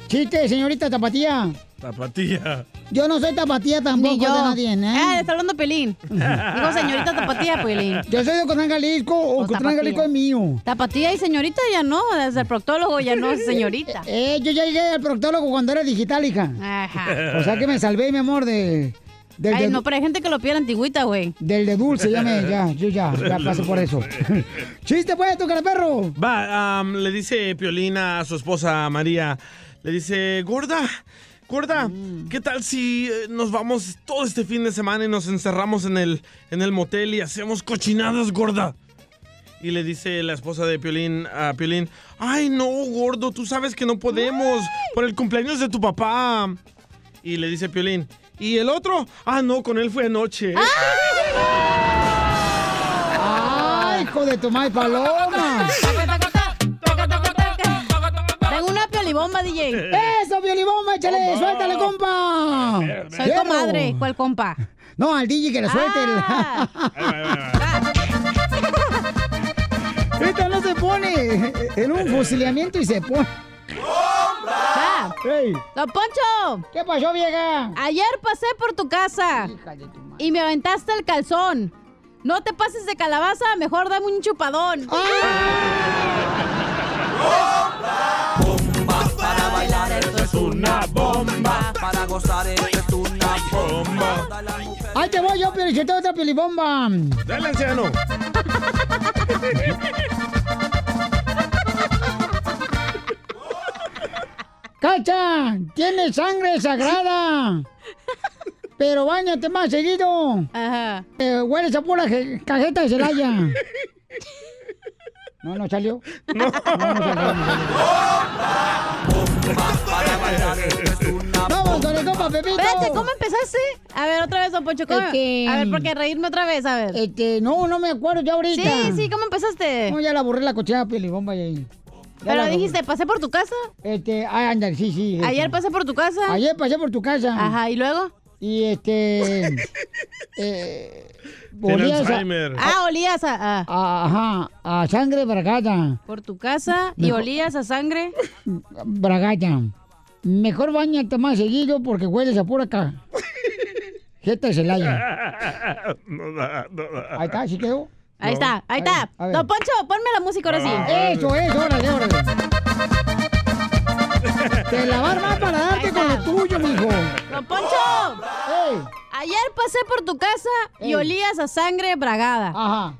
Chiste, señorita Tapatía. Tapatía. Yo no soy tapatía tampoco Ni yo. de nadie, ¿eh? Ah, está hablando Pelín. Digo señorita Tapatía, Pelín. Yo soy de Ocotlán, Jalisco, o Ocotlán, Tapatía. Jalisco es mío. Tapatía y señorita ya no, desde el proctólogo ya no es señorita. Eh, yo ya llegué al proctólogo cuando era digital, hija. Ajá. O sea que me salvé, mi amor, de... Del, Ay, de- no, pero hay gente que lo pide antigüita, güey. del de dulce, ya me, ya, yo ya, ya paso por eso. Chiste, pues, cara perro. Va, le dice Piolina a su esposa María, le dice, gorda, gorda, ¿qué tal si eh, nos vamos todo este fin de semana y nos encerramos en el, en el motel y hacemos cochinadas, gorda? Y le dice la esposa de Piolín a Piolín, ay no, gordo, tú sabes que no podemos por el cumpleaños de tu papá. Y le dice Piolín, ¿y el otro? Ah, no, con él fue anoche. ¡Ay, hijo de tu madre paloma! Tengo una piolibomba, DJ. ¡Eso, violibomba, échale! ¡Suéltale, compa! Soy Quiero. comadre. ¿Cuál compa? No, al DJ que le suelte. Ah. Esta no se pone en un fusilamiento y se pone. Va. ¡Ey! ¡Don Poncho! ¿Qué pasó, vieja? Ayer pasé por tu casa y me aventaste el calzón. No te pases de calabaza, mejor dame un chupadón. Para bailar esto es una bomba. Para gozar esto es una bomba. ¡Ahí te voy yo, pero otra pilibomba! Dale, anciano. ¡Cacha! ¡Tienes sangre sagrada! Pero bañate más seguido. Ajá. Eh, hueles a pura je- cajeta de Celaya. No, no salió. No. No. Vamos con el compa Pepito. Espérate, ¿cómo empezaste? A ver, otra vez, Don Poncho. ¿cómo? Este- A ver, porque reírme otra vez, a ver. Este, no, no me acuerdo ya ahorita. Sí, sí, ¿cómo empezaste? No, ya la borré la cochera pilibomba y ahí. Pero dijiste, pasé por tu casa. Este, ay, anda, sí, sí. este. Ayer pasé por tu casa. Ayer pasé por tu casa. Ajá, ¿y luego? Y este. eh, olías a- Alzheimer. Ah, olías a, a- a- ajá, a sangre bragada. por tu casa y Mejor- olías a sangre. Bragada. Mejor bañate más seguido porque hueles a pura ca... Jeta de Celaya. No da, no da. Ahí está, ¿sí quedó? Ahí está, ahí está. Don Poncho, ponme la música ahora sí. Eso, eso, órale, órale. Te la va a armar para darte con lo tuyo, mijo. Don Poncho. Ayer pasé por tu casa y Ey. olías a sangre bragada. Ajá.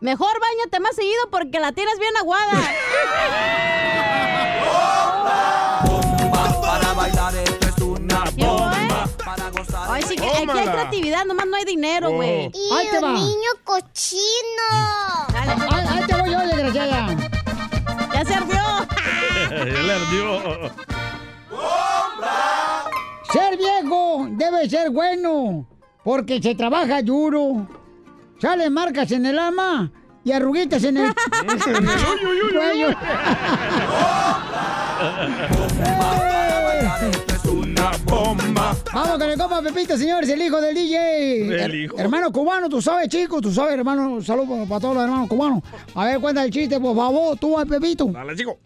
Mejor bañate más seguido porque la tienes bien aguada. Ay, sí que aquí hay creatividad, nomás no hay dinero, güey. Oh. Ahí te va. niño cochino! Ahí, ahí te voy yo, desgraciada. ¡Ya se ardió! ya le ardió. Ser viejo debe ser bueno, porque se trabaja duro. Salen marcas en el alma y arruguitas en el cuello. Bomba. Vamos con el compa Pepito, señores, el hijo del DJ. El Her- hijo. Hermano cubano, tú sabes, chico, tú sabes, hermano. Saludos para todos los hermanos cubanos. A ver, cuenta el chiste, por favor, tú al Pepito. Dale, chico.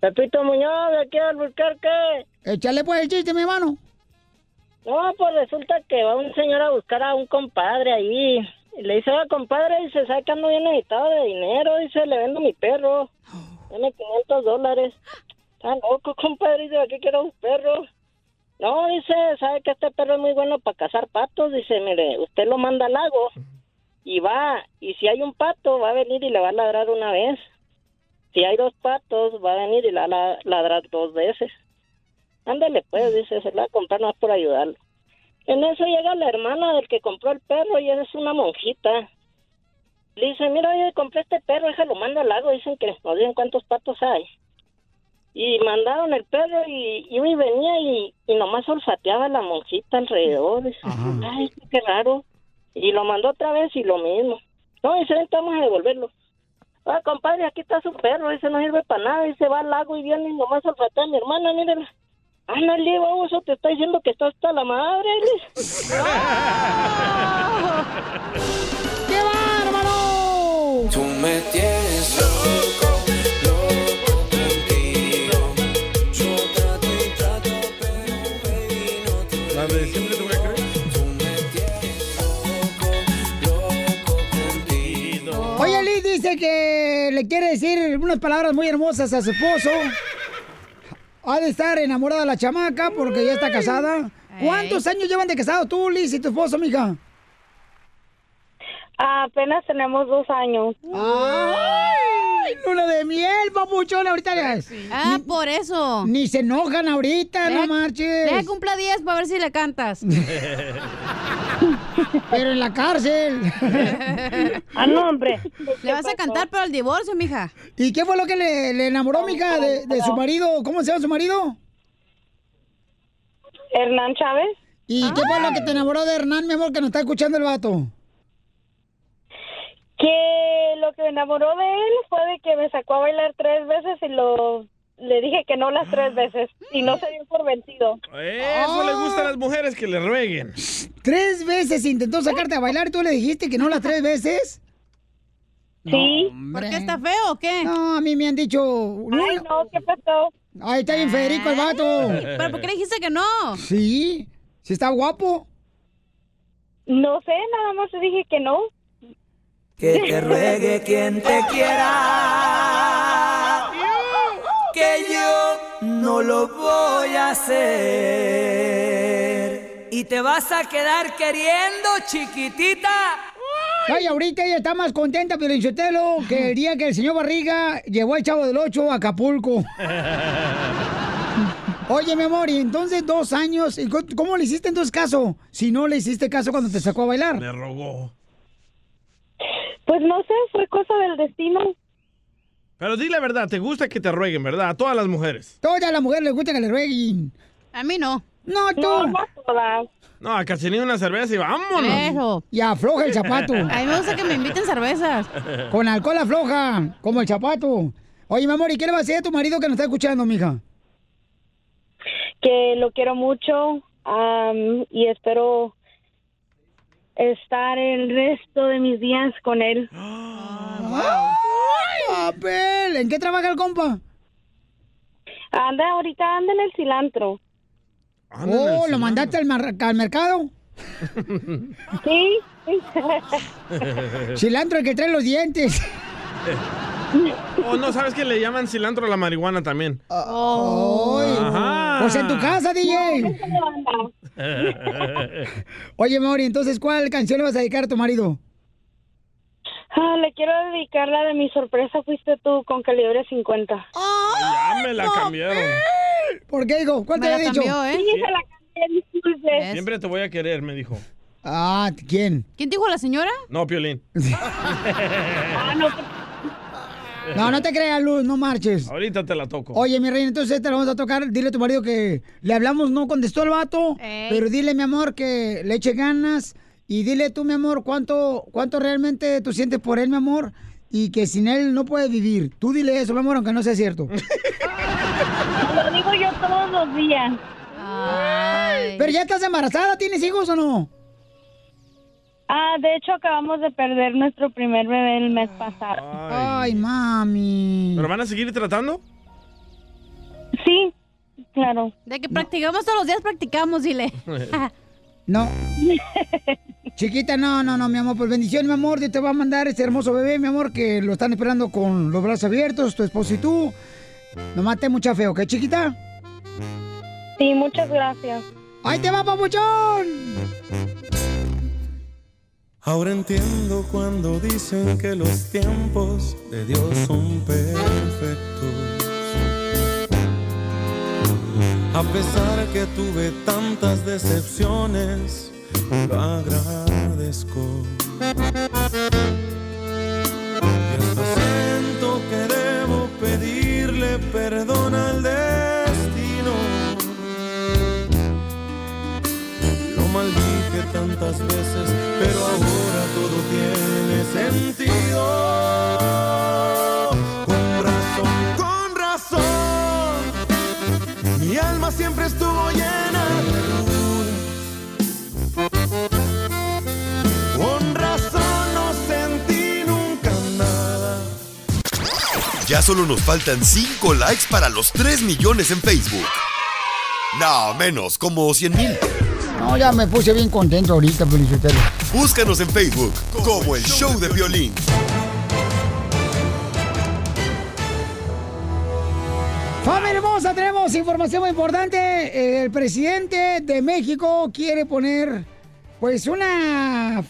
Pepito Muñoz, de aquí al qué? Échale pues el chiste, mi hermano. No, pues resulta que va un señor a buscar a un compadre ahí. Y le dice, oiga, compadre, dice, ¿sabe que ando bien necesitado de dinero? Dice, le vendo mi perro. Dame 500 dólares. Está loco, compadre, dice, ¿a qué quiero un perro? No, dice, ¿sabe que este perro es muy bueno para cazar patos? Dice, mire, usted lo manda al lago y va, y si hay un pato, va a venir y le va a ladrar una vez. Si hay dos patos, va a venir y le va a la- ladrar dos veces. Ándale, pues, dice, se la va a comprar más por ayudarlo. En eso llega la hermana del que compró el perro y es una monjita. Le dice, mira, oye, compré este perro, déjalo, mando al lago. Dicen que nos digan cuántos patos hay. Y mandaron el perro y iba y venía y, y nomás olfateaba a la monjita alrededor. Ay, qué raro. Y lo mandó otra vez y lo mismo. No, dice, "Vente, vamos a devolverlo. Ah, compadre, aquí está su perro, dice, no sirve para nada, dice, va al lago y viene y nomás olfatea a mi hermana, mírela. Ah, no, le baboso, te está diciendo que está hasta la madre. ¡Qué bárbaro! Tú me tienes quiere decir unas palabras muy hermosas a su esposo. Ha de estar enamorada la chamaca porque ya está casada. ¿Cuántos años llevan de casado tú, Liz, y tu esposo, mija? Apenas tenemos dos años. ¡Ay! Luna de miel, papuchón, ahorita. Ah, por eso. Ni se enojan ahorita, no Deja- marches. Deja cumpla 10 para ver si le cantas. Pero en la cárcel. Ah, no, hombre. Le vas a cantar, pero al divorcio, mija. ¿Y qué fue lo que le, le enamoró, mija, de, de su marido? ¿Cómo se llama su marido? Hernán Chávez. ¿Y qué fue lo que te enamoró de Hernán, mi amor, que nos está escuchando el vato? Que lo que me enamoró de él fue de que me sacó a bailar tres veces y lo le dije que no las tres veces y no se dio por vencido. Eso le gusta a las mujeres que le rueguen. ¿Tres veces intentó sacarte a bailar y tú le dijiste que no las tres veces? Sí. ¿Por qué está feo o qué? No, a mí me han dicho... Ay, no, ¿qué pasó? Ahí está bien Federico el vato. ¿Pero por qué le dijiste que no? Sí, sí está guapo. No sé, nada más te dije que no. Que te ruegue quien te quiera. Que yo no lo voy a hacer. Y te vas a quedar queriendo, chiquitita. Ay, ahorita ella está más contenta, pero Inchotelo, que el día que el señor Barriga llevó al Chavo del Ocho a Acapulco. Oye, mi amor, y entonces dos años, ¿y co- ¿cómo le hiciste entonces caso? Si no le hiciste caso cuando te sacó a bailar. Le rogó. Pues no sé, fue cosa del destino. Pero di la verdad, te gusta que te rueguen, ¿verdad? A todas las mujeres. Todas las mujeres les gusta que le rueguen. A mí no. No, tú. No, no todas. No, a Cachanilla una cerveza y vámonos. Eso. Y afloja el zapato. A mí me gusta que me inviten cervezas. Con alcohol afloja, como el zapato. Oye, mi amor, ¿y qué le va a decir a tu marido que nos está escuchando, mija? Que lo quiero mucho am, y espero estar el resto de mis días con él. ¡Ay, papel! ¿En qué trabaja el compa? Anda, ahorita anda en el cilantro. Oh, ¿lo mandaste al, mar- al mercado? Sí. Cilantro el que trae los dientes. O no, ¿sabes que le llaman cilantro a la marihuana también? Ay. Ajá. Pues en tu casa, DJ. Oye, Mauri, entonces, ¿cuál canción le vas a dedicar a tu marido? Ah, le quiero dedicar la de mi sorpresa fuiste tú con calibre 50. Ya me la cambiaron. ¿Por qué, hijo? ¿Cuál te Me había la dicho? ¿eh? Sí, se la cambié, disculpe. Siempre te voy a querer, me dijo. Ah, ¿quién? ¿Quién dijo la señora? No, Piolín. Ah, no, No, no te creas, Luz, no marches. Ahorita te la toco. Oye, mi reina, entonces te la vamos a tocar. Dile a tu marido que le hablamos, no contestó el vato. Ey. Pero dile, mi amor, que le eche ganas. Y dile tú, mi amor, cuánto, cuánto realmente tú sientes por él, mi amor. Y que sin él no puedes vivir. Tú dile eso, mi amor, aunque no sea cierto. lo digo yo todos los días. Ay. Pero ya estás embarazada, ¿tienes hijos o no? Ah, de hecho acabamos de perder nuestro primer bebé el mes pasado. Ay, mami. ¿Pero van a seguir tratando? Sí, claro. De que practicamos todos los días, practicamos, dile. No. Chiquita, no, no, no, mi amor. Pues bendición, mi amor. Dios te va a mandar este hermoso bebé, mi amor, que lo están esperando con los brazos abiertos, tu esposo y tú. No mate mucha fe, ¿ok, chiquita? Sí, muchas gracias. ¡Ahí te va, papuchón! Ahora entiendo cuando dicen que los tiempos de Dios son perfectos. A pesar que tuve tantas decepciones, lo agradezco. Y hasta siento que debo pedirle perdón tantas veces, pero ahora todo tiene sentido. Con razón, con razón, mi alma siempre estuvo llena de dudas. Con razón no sentí nunca nada. Ya solo nos faltan 5 likes para los 3 millones en Facebook. No, menos, como 100 mil. No, ya me puse bien contento ahorita, Felicitero. Búscanos en Facebook como el show de violín. ¡Familia hermosa! Tenemos información muy importante. El presidente de México quiere poner, pues, una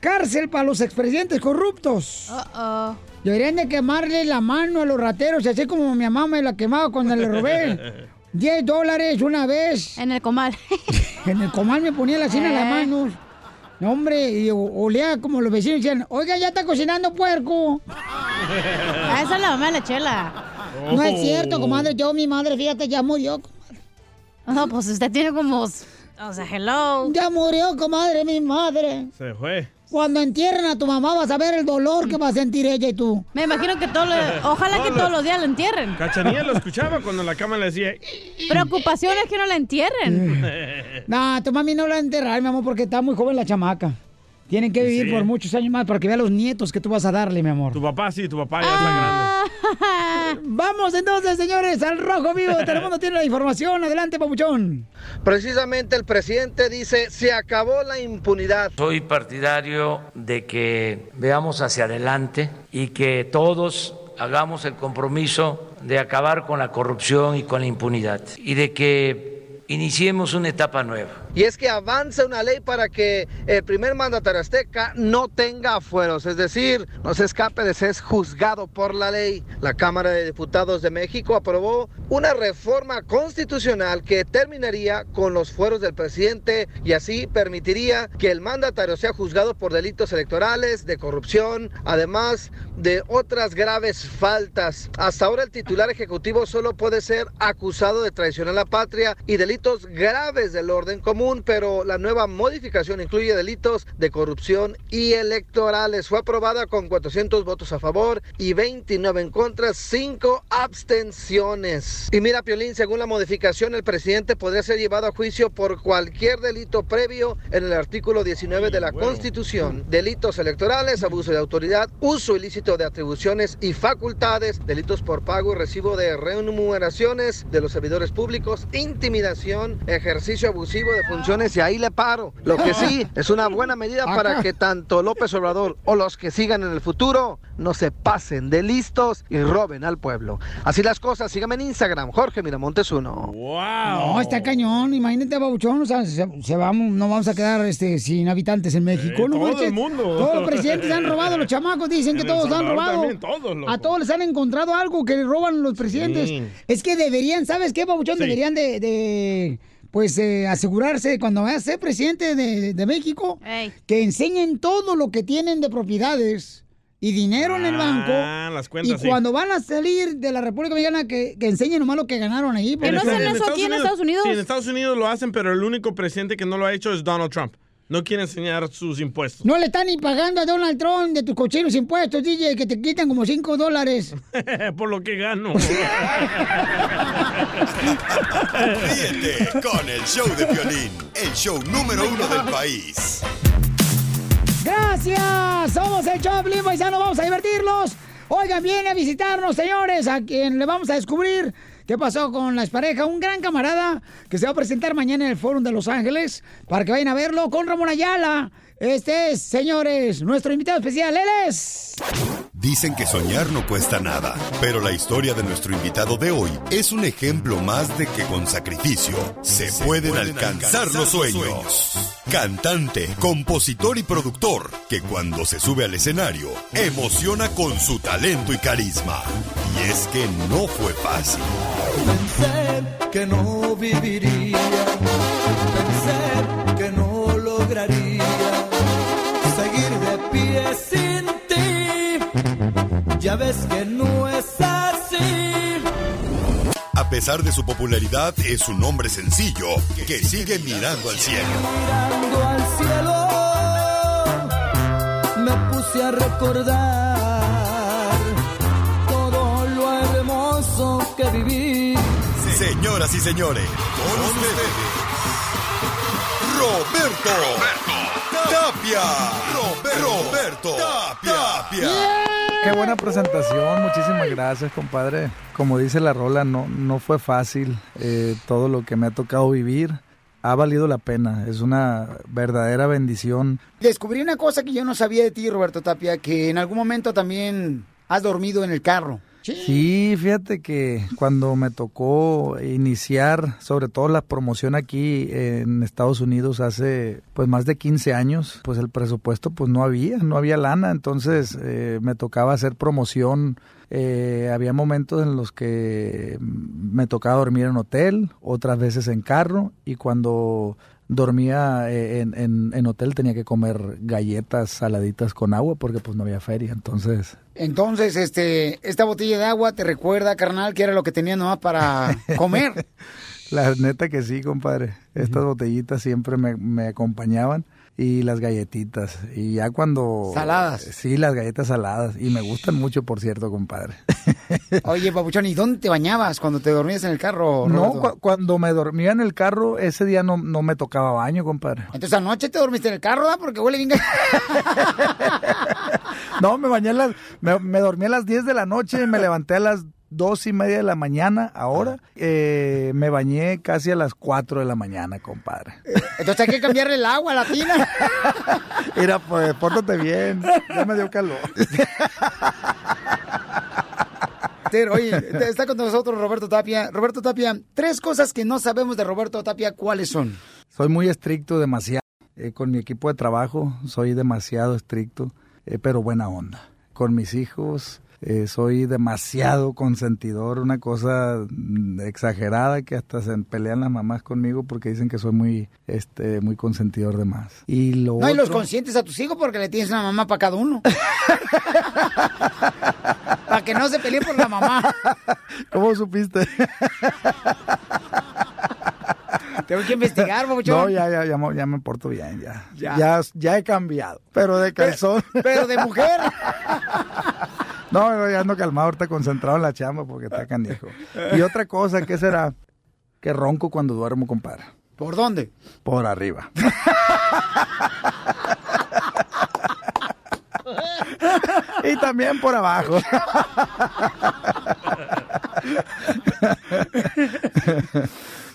cárcel para los expresidentes corruptos. Uh-oh. Deberían de quemarle la mano a los rateros, así como mi mamá me la quemaba cuando le robé 10 dólares una vez. En el comal. En el comal me ponía la cena en las Eh. manos. No, hombre, y olía como los vecinos decían, oiga, ya está cocinando puerco. Ah, esa es la mamá de la chela. No es cierto, comadre, yo, mi madre, fíjate, ya murió. No, pues usted tiene como. O sea, hello. Ya murió, comadre, mi madre. Se fue. Cuando entierren a tu mamá vas a ver el dolor que va a sentir ella y tú. Me imagino que todo lo- Ojalá que todos los días la entierren. Cachanilla lo escuchaba cuando la cama le decía. Preocupación es que no la entierren. No, tu mami no la va a enterrar, mi amor, porque está muy joven la chamaca. Tienen que vivir Sí. por muchos años más para que vea los nietos que tú vas a darle, mi amor. Tu papá sí, tu papá ya está grande. Vamos entonces, señores, al rojo vivo. Telemundo tiene la información. Adelante, papuchón. Precisamente el presidente dice, se acabó la impunidad. Soy partidario de que veamos hacia adelante y que todos hagamos el compromiso de acabar con la corrupción y con la impunidad y de que iniciemos una etapa nueva. Y es que avanza una ley para que el primer mandatario azteca no tenga afueros, es decir, no se escape de ser juzgado por la ley. La Cámara de Diputados de México aprobó una reforma constitucional que terminaría con los fueros del presidente y así permitiría que el mandatario sea juzgado por delitos electorales, de corrupción, además de otras graves faltas. Hasta ahora el titular ejecutivo solo puede ser acusado de traición a la patria y delitos graves del orden común, pero la nueva modificación incluye delitos de corrupción y electorales. Fue aprobada con 400 votos a favor y 29 en contra, 5 abstenciones. Y mira, Piolín, según la modificación, el presidente podría ser llevado a juicio por cualquier delito previo en el artículo 19 de la Constitución. Delitos electorales, abuso de autoridad, uso ilícito de atribuciones y facultades, delitos por pago y recibo de remuneraciones de los servidores públicos, intimidación violación, ejercicio abusivo de funciones y ahí le paro. Lo que sí es una buena medida para que tanto López Obrador o los que sigan en el futuro no se pasen de listos y roben al pueblo. Así las cosas, síganme en Instagram, Jorge Miramontes uno. No, está cañón. Imagínate, Babuchón. O sea, se, se vamos, no vamos a quedar este, sin habitantes en México. no todo el mundo. Todos los presidentes han robado. Los chamacos dicen que En todos han robado. también, todos, loco. a todos les han encontrado algo que roban los presidentes. Sí. Es que deberían, ¿sabes qué, Babuchón? Sí. Deberían de, de, pues, eh, asegurarse cuando vaya a ser presidente de, de México, que enseñen todo lo que tienen de propiedades y dinero en el banco. Ah, las cuentas, y sí. cuando van a salir de la República Mexicana, que, que enseñen nomás lo que ganaron ahí. porque- Sí, en Estados Unidos lo hacen, pero el único presidente que no lo ha hecho es Donald Trump. No quiere enseñar sus impuestos. No le están ni pagando a Donald Trump de tus cochinos impuestos, DJ, que te quitan como 5 dólares. Por lo que gano. Ríete con el show de violín, el show número uno del país. ¡Gracias! Somos el Choplin, paisano, vamos a divertirlos. Oigan, viene a visitarnos, señores, a quien le vamos a descubrir qué pasó con las parejas. Un gran camarada que se va a presentar mañana en el Fórum de Los Ángeles para que vayan a verlo con Ramón Ayala. Este es, señores, nuestro invitado especial. Él es... Dicen que soñar no cuesta nada, pero la historia de nuestro invitado de hoy es un ejemplo más de que con sacrificio se, pueden, alcanzar, los sueños. Cantante, compositor y productor, que cuando se sube al escenario emociona con su talento y carisma. Y es que no fue fácil. Pensé que no viviría, Ya ves que no es así. A pesar de su popularidad, es un hombre sencillo que sigue mirando al cielo. Mirando al cielo, me puse a recordar todo lo hermoso que viví. Señoras y señores, con ustedes, Roberto, Tapia. Roberto, Tapia. Qué buena presentación, muchísimas gracias, compadre. Como dice la rola, no, no fue fácil. eh, todo lo que me ha tocado vivir ha valido la pena. Es una verdadera bendición. Descubrí una cosa que yo no sabía de ti, Roberto Tapia, que en algún momento también has dormido en el carro. Sí, fíjate que cuando me tocó iniciar, sobre todo la promoción aquí en Estados Unidos hace pues más de 15 años, pues el presupuesto pues no había, no había lana, entonces eh, me tocaba hacer promoción. eh, había momentos en los que me tocaba dormir en hotel, otras veces en carro y cuando dormía eh, en, hotel tenía que comer galletas saladitas con agua porque pues no había feria, entonces Entonces, este, esta botella de agua te recuerda, carnal, que era lo que tenía nomás para comer. La neta que sí, compadre. Estas botellitas siempre me, me acompañaban y las galletitas. Y ya cuando... Saladas. Sí, las galletas saladas. Y me gustan mucho, por cierto, compadre. Oye, papuchón, ¿y dónde te bañabas cuando te dormías en el carro? No, cu- cuando me dormía en el carro, ese día no, no me tocaba baño, compadre. Entonces anoche te dormiste en el carro, ¿verdad? Porque huele bien. No, me bañé a las... Me, me dormí a las 10 de la noche y me levanté a las dos y media de la mañana. Ahora eh, me bañé casi a las 4 de la mañana, compadre. Entonces hay que cambiarle el agua a la tina. Mira, pues, pórtate bien. Ya me dio calor. Oye, está con nosotros Roberto Tapia. Roberto Tapia, tres cosas que no sabemos de Roberto Tapia, ¿cuáles son? Soy muy estricto, demasiado. Eh, con mi equipo de trabajo soy demasiado estricto, eh, pero buena onda. Con mis hijos eh, soy demasiado consentidor, una cosa mm, exagerada que hasta se pelean las mamás conmigo porque dicen que soy muy, este, muy consentidor de más. Y lo No, y los consientes a tus hijos porque le tienes una mamá para cada uno. para que no se peleen por la mamá. ¿Cómo supiste? Tengo que investigar, babuchón. No, ya, ya, ya, me- ya me porto bien, ya. Ya. ya. Ya he cambiado, pero de calzón. Pero de mujer. No, no, ya ando calmado, ahorita concentrado en la chamba porque está canijo. Y otra cosa, ¿qué será? Que ronco cuando duermo, compadre. ¿Por dónde? Por arriba. y también por abajo.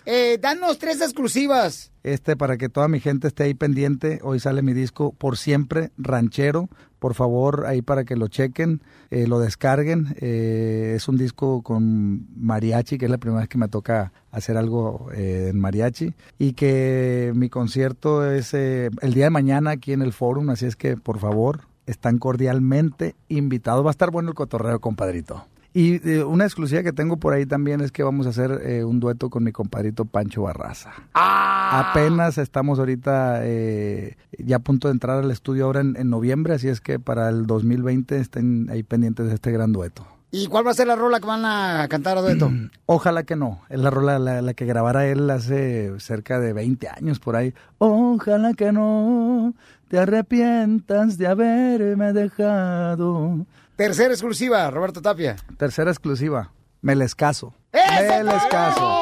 Eh, danos tres exclusivas. Este, para que toda mi gente esté ahí pendiente, hoy sale mi disco Por Siempre Ranchero. Por favor, ahí para que lo chequen, eh, lo descarguen. Eh, es un disco con mariachi, que es la primera vez que me toca hacer algo eh, en mariachi. Y que mi concierto es eh, el día de mañana aquí en el Forum, así es que por favor, están cordialmente invitados. Va a estar bueno el cotorreo, compadrito. Y eh, una exclusiva que tengo por ahí también es que vamos a hacer eh, un dueto con mi compadrito Pancho Barraza. Apenas estamos ahorita eh, ya a punto de entrar al estudio ahora en, en noviembre, así es que para el 2020 estén ahí pendientes de este gran dueto. ¿Y cuál va a ser la rola que van a cantar a dueto? Ojalá que no. Es la rola la, la que grabara él hace cerca de 20 años por ahí. Ojalá que no te arrepientas de haberme dejado. Tercera exclusiva, Roberto Tapia. Tercera exclusiva. Me les caso. ¡Ese Me les caso.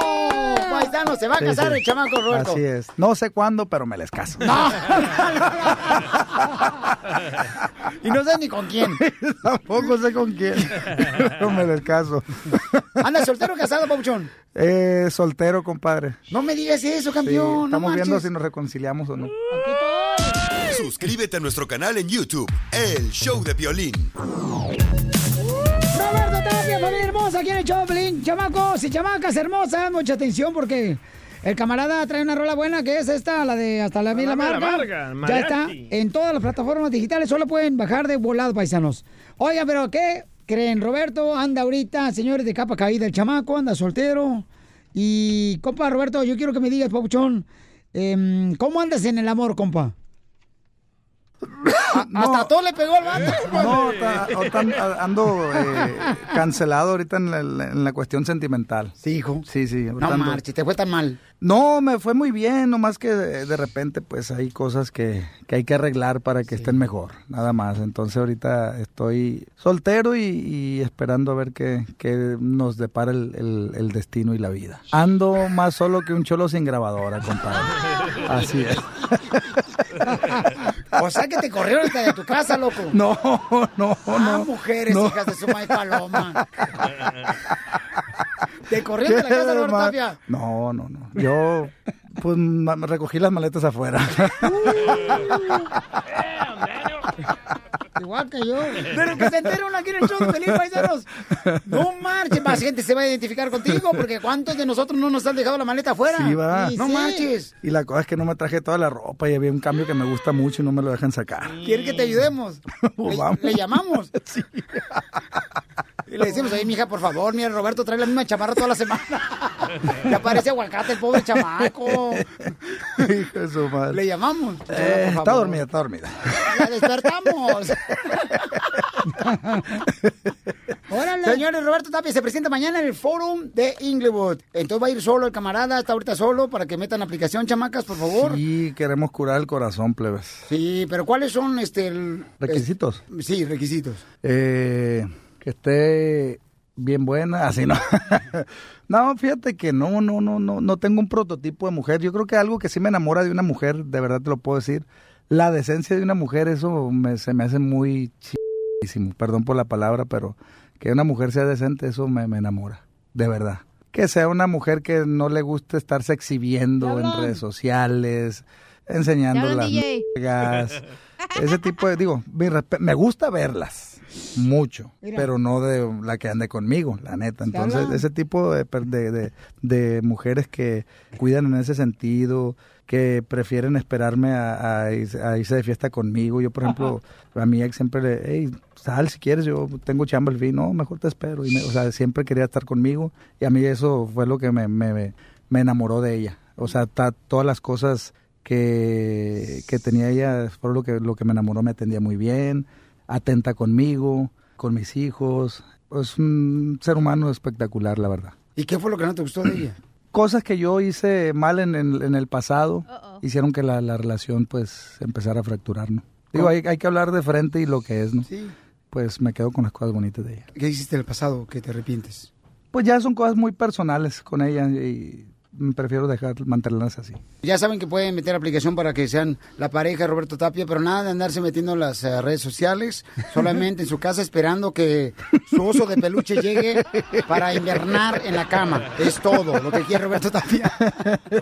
Paisano, se va a Sí, casar sí. el chamaco Roberto. Así es. No sé cuándo, pero me les caso. Y no sé ni con quién. Tampoco sé con quién. Pero me les caso. ¿Anda soltero o casado, Pauchón? Eh, soltero, compadre. No me digas eso, Sí, campeón. estamos no viendo si nos reconciliamos o no. Suscríbete a nuestro canal en YouTube, El Show de Violín. Roberto Tapia, familia hermosa, aquí en el Choplin. Chamacos y chamacas hermosas, mucha atención porque el camarada trae una rola buena que es esta, la de Hasta la Mila Marga. Marga, Ya está en todas las plataformas digitales, solo pueden bajar de volado, paisanos. Oigan, pero ¿qué creen? Roberto anda ahorita, señores, de capa caída el chamaco, anda soltero. Y, compa Roberto, yo quiero que me digas, Pauchón, em, ¿cómo andas en el amor, compa? Hasta todo le pegó al vato. No, ta- o tan- a- ando eh, cancelado ahorita en la, en la cuestión sentimental. Sí, hijo. Sí, sí. No ando- marches, te fue tan mal. No, me fue muy bien, nomás que de, repente pues hay cosas que, que hay que arreglar para que estén mejor, nada más. Entonces ahorita estoy soltero y, y esperando a ver qué, qué nos depara el, el- el destino y la vida. Ando más solo que un cholo sin grabadora, compadre. Así es. O sea que te corrieron hasta de tu casa, loco. No, no, Ah, no. mujeres, no. hijas de su maíz paloma. ¿Te corrieron de la casa, ma- Tapia? No, no, no. Yo pues recogí las maletas afuera. Igual que yo. Pero que se entere uno aquí en el show de Pelín Paisanos. No marches, más gente se va a identificar contigo porque ¿cuántos de nosotros no nos han dejado la maleta afuera? Sí, va. No marches. Y la cosa es que no me traje toda la ropa y había un cambio que me gusta mucho y no me lo dejan sacar. ¿Quiere que te ayudemos? Pues Le, llamamos. Y le decimos, ahí, mija, por favor, mira, Roberto trae la misma chamarra toda la semana. Ya parece aguacate el pobre chamaco. Hijo de su madre. Le llamamos. Eh, Por está dormida, está dormida. La despertamos. Órale. Señores, Roberto Tapia se presenta mañana en el Forum de Inglewood. Entonces va a ir solo el camarada, está ahorita solo, para que metan aplicación, chamacas, por favor. Sí, queremos curar el corazón, plebes. Sí, pero ¿cuáles son este el- ¿Requisitos? sí, requisitos. Eh, que esté bien buena, así no. no, fíjate que no, no, no, no, no tengo un prototipo de mujer. Yo creo que algo que sí me enamora de una mujer, de verdad te lo puedo decir, la decencia de una mujer, eso me- se me hace muy chísimo. Perdón por la palabra, pero que una mujer sea decente, eso me, me enamora, de verdad. Que sea una mujer que no le guste estarse exhibiendo en redes sociales, enseñando las ese tipo de, digo, me gusta verlas mucho, Mira. pero no de la que ande conmigo, la neta. Entonces, ese tipo de, de, de- de mujeres que cuidan en ese sentido, que prefieren esperarme a, a irse, a irse de fiesta conmigo. Yo, por ejemplo, a mi ex siempre le, hey, sal si quieres, yo tengo chamba el fin, no, mejor te espero. Y me- o sea, siempre quería estar conmigo y a mí eso fue lo que me, me, me enamoró de ella. O sea, ta- todas las cosas que, que tenía ella fue lo que, lo que me enamoró, me atendía muy bien, atenta conmigo, con mis hijos. Es un ser humano espectacular, la verdad. ¿Y qué fue lo que no te gustó de ella? Cosas que yo hice mal en, en- en el pasado hicieron que la, la relación pues empezara a fracturar, ¿no? Digo, hay, hay que hablar de frente y lo que es, ¿no? Sí. Pues me quedo con las cosas bonitas de ella. ¿Qué hiciste en el pasado que te arrepientes? Pues ya son cosas muy personales con ella y prefiero dejar, mantenerlas así. Ya saben que pueden meter aplicación para que sean la pareja de Roberto Tapia, pero nada de andarse metiendo en las eh, redes sociales, solamente en su casa esperando que su oso de peluche llegue para invernar en la cama. Es todo lo que quiere Roberto Tapia.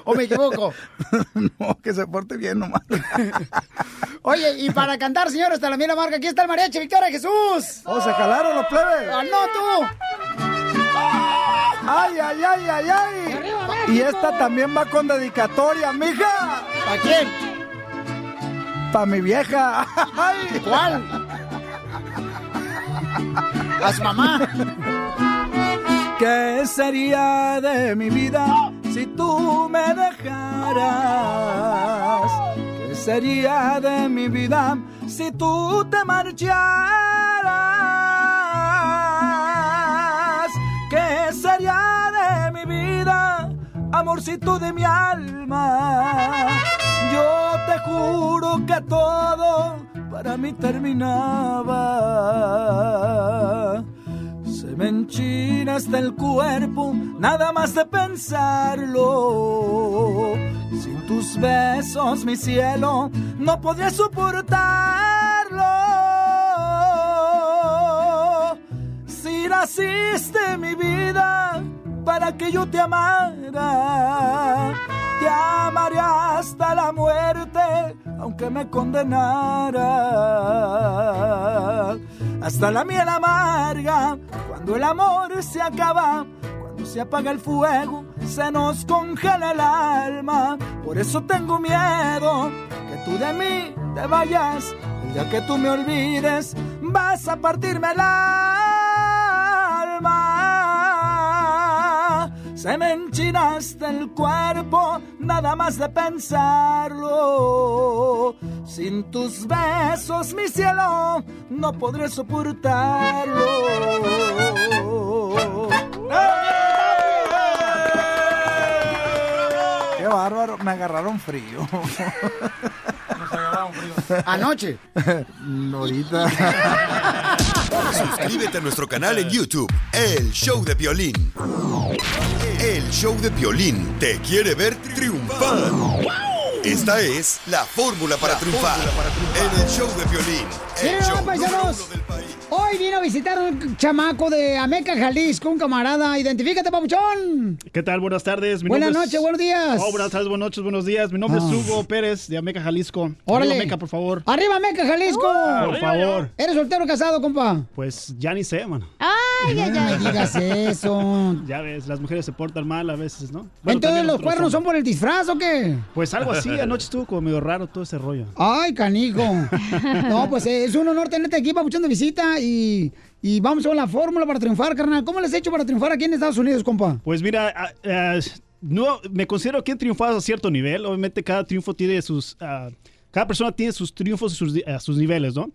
¿O me equivoco? no, que se porte bien nomás. Oye, y para cantar, señores, hasta la mira marca, aquí está el mariachi Victoria Jesús. ¡Oh, se jalaron los plebes! ¡Ah, no, tú! ¡Ay, ay, ay, ay, ay! Y esta también va con dedicatoria, mija. ¿Para quién? Para mi vieja. ¿Cuál? A su mamá. ¿Qué sería de mi vida si tú me dejaras? ¿Qué sería de mi vida si tú te marcharas? ¿Qué sería de mi vida, amorcito de mi alma? Yo te juro que todo para mí terminaba. Se me enchina hasta el cuerpo, nada más de pensarlo. Sin tus besos, mi cielo, no podría soportarlo. Si naciste mi vida para que yo te amara, te amaré hasta la muerte, aunque me condenara. Hasta la miel amarga, cuando el amor se acaba, cuando se apaga el fuego, se nos congela el alma. Por eso tengo miedo que tú de mí te vayas. El día que tú me olvides, vas a partirme el alma. Se me enchina hasta el cuerpo, nada más de pensarlo. Sin tus besos, mi cielo, no podré soportarlo. Qué bárbaro, me agarraron frío. Anoche. Ahorita. Suscríbete a nuestro canal en YouTube, El Show de Violín. El Show de Violín te quiere ver triunfar. Esta es la fórmula para triunfar en el Show de Violín. El show paisanos. Hoy vino a visitar un chamaco de Ameca, Jalisco, un camarada. Identifícate, papuchón. ¿Qué tal? Buenas tardes. Mi Buenas es- noches, buenos días. Oh, buenas tardes, buenas noches, buenos días. Mi nombre Ah. es Hugo Pérez de Ameca, Jalisco. Órale. Arriba, Ameca, por favor. Arriba, Ameca, Jalisco. Por favor. ¿Eres soltero o casado, compa? Pues ya ni sé, mano. Ay, ay, ay. No digas eso. Ya ves, las mujeres se portan mal a veces, ¿no? Bueno, Entonces, ¿los cuernos son por el disfraz o qué? Pues algo así, anoche estuvo como medio raro todo ese rollo. Ay, canijo. No, pues eh, es un honor tenerte aquí, papuchón de visita y, y vamos con la fórmula para triunfar, carnal. ¿Cómo les has hecho para triunfar aquí en Estados Unidos, compa? Pues mira, no, me considero que he triunfado a cierto nivel. Obviamente cada triunfo tiene sus... cada persona tiene sus triunfos y sus niveles, ¿no?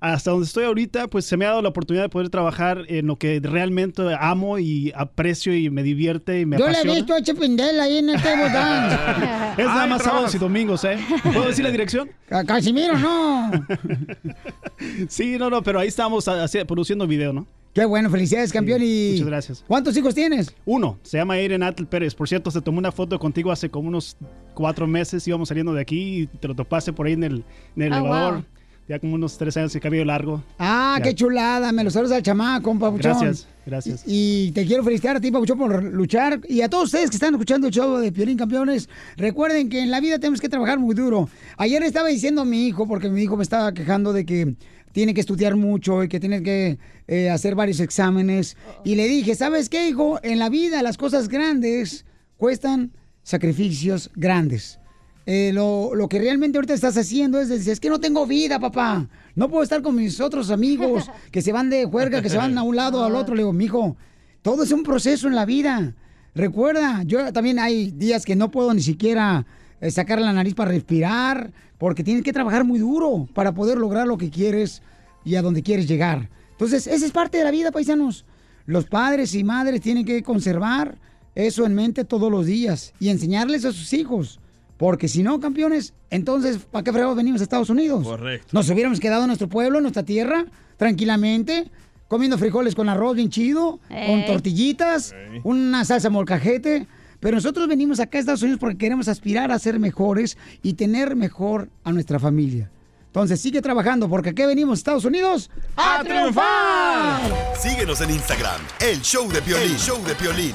Hasta donde estoy ahorita, pues se me ha dado la oportunidad de poder trabajar en lo que realmente amo y aprecio y me divierte y me Yo le he visto a Chepindel ahí en este botán. Es nada más sábados y domingos, ¿eh? ¿Puedo decir la dirección? Casimiro, no. Sí, no, no, pero ahí estamos produciendo video, ¿no? Qué bueno, felicidades, campeón. y Muchas gracias. ¿Cuántos hijos tienes? Uno, se llama Aiden Atl Pérez. Por cierto, se tomó una foto contigo hace como unos cuatro meses. Íbamos saliendo de aquí y te lo topaste por ahí en el, en el Ah, elevador. wow. Ya como unos tres años de cabello largo. Ah, Ya. qué chulada. Me lo saludas al chamaco, papuchón. Gracias, gracias. Y te quiero felicitar a ti, Papuchón, por luchar. Y a todos ustedes que están escuchando el show de Piolín Campeones, recuerden que en la vida tenemos que trabajar muy duro. Ayer estaba diciendo a mi hijo, porque mi hijo me estaba quejando de que tiene que estudiar mucho y que tiene que eh, hacer varios exámenes. Y le dije, ¿sabes qué, hijo? En la vida las cosas grandes cuestan sacrificios grandes. Eh, lo, lo que realmente ahorita estás haciendo es decir, es que no tengo vida, papá. No puedo estar con mis otros amigos que se van de juerga, que se van a un lado al otro. Le digo, mijo, todo es un proceso en la vida. Recuerda, yo también hay días que no puedo ni siquiera eh, sacar la nariz para respirar, porque tienes que trabajar muy duro para poder lograr lo que quieres y a donde quieres llegar. Entonces, esa es parte de la vida, paisanos. Los padres y madres tienen que conservar eso en mente todos los días y enseñarles a sus hijos. Porque si no, campeones, entonces, ¿para qué fregados venimos a Estados Unidos? Correcto. Nos hubiéramos quedado en nuestro pueblo, en nuestra tierra, tranquilamente, comiendo frijoles con arroz bien chido, con tortillitas, una salsa molcajete. Pero nosotros venimos acá a Estados Unidos porque queremos aspirar a ser mejores y tener mejor a nuestra familia. Entonces sigue trabajando porque aquí venimos a Estados Unidos a triunfar. Síguenos en Instagram, el show de Piolín. El show de Piolín.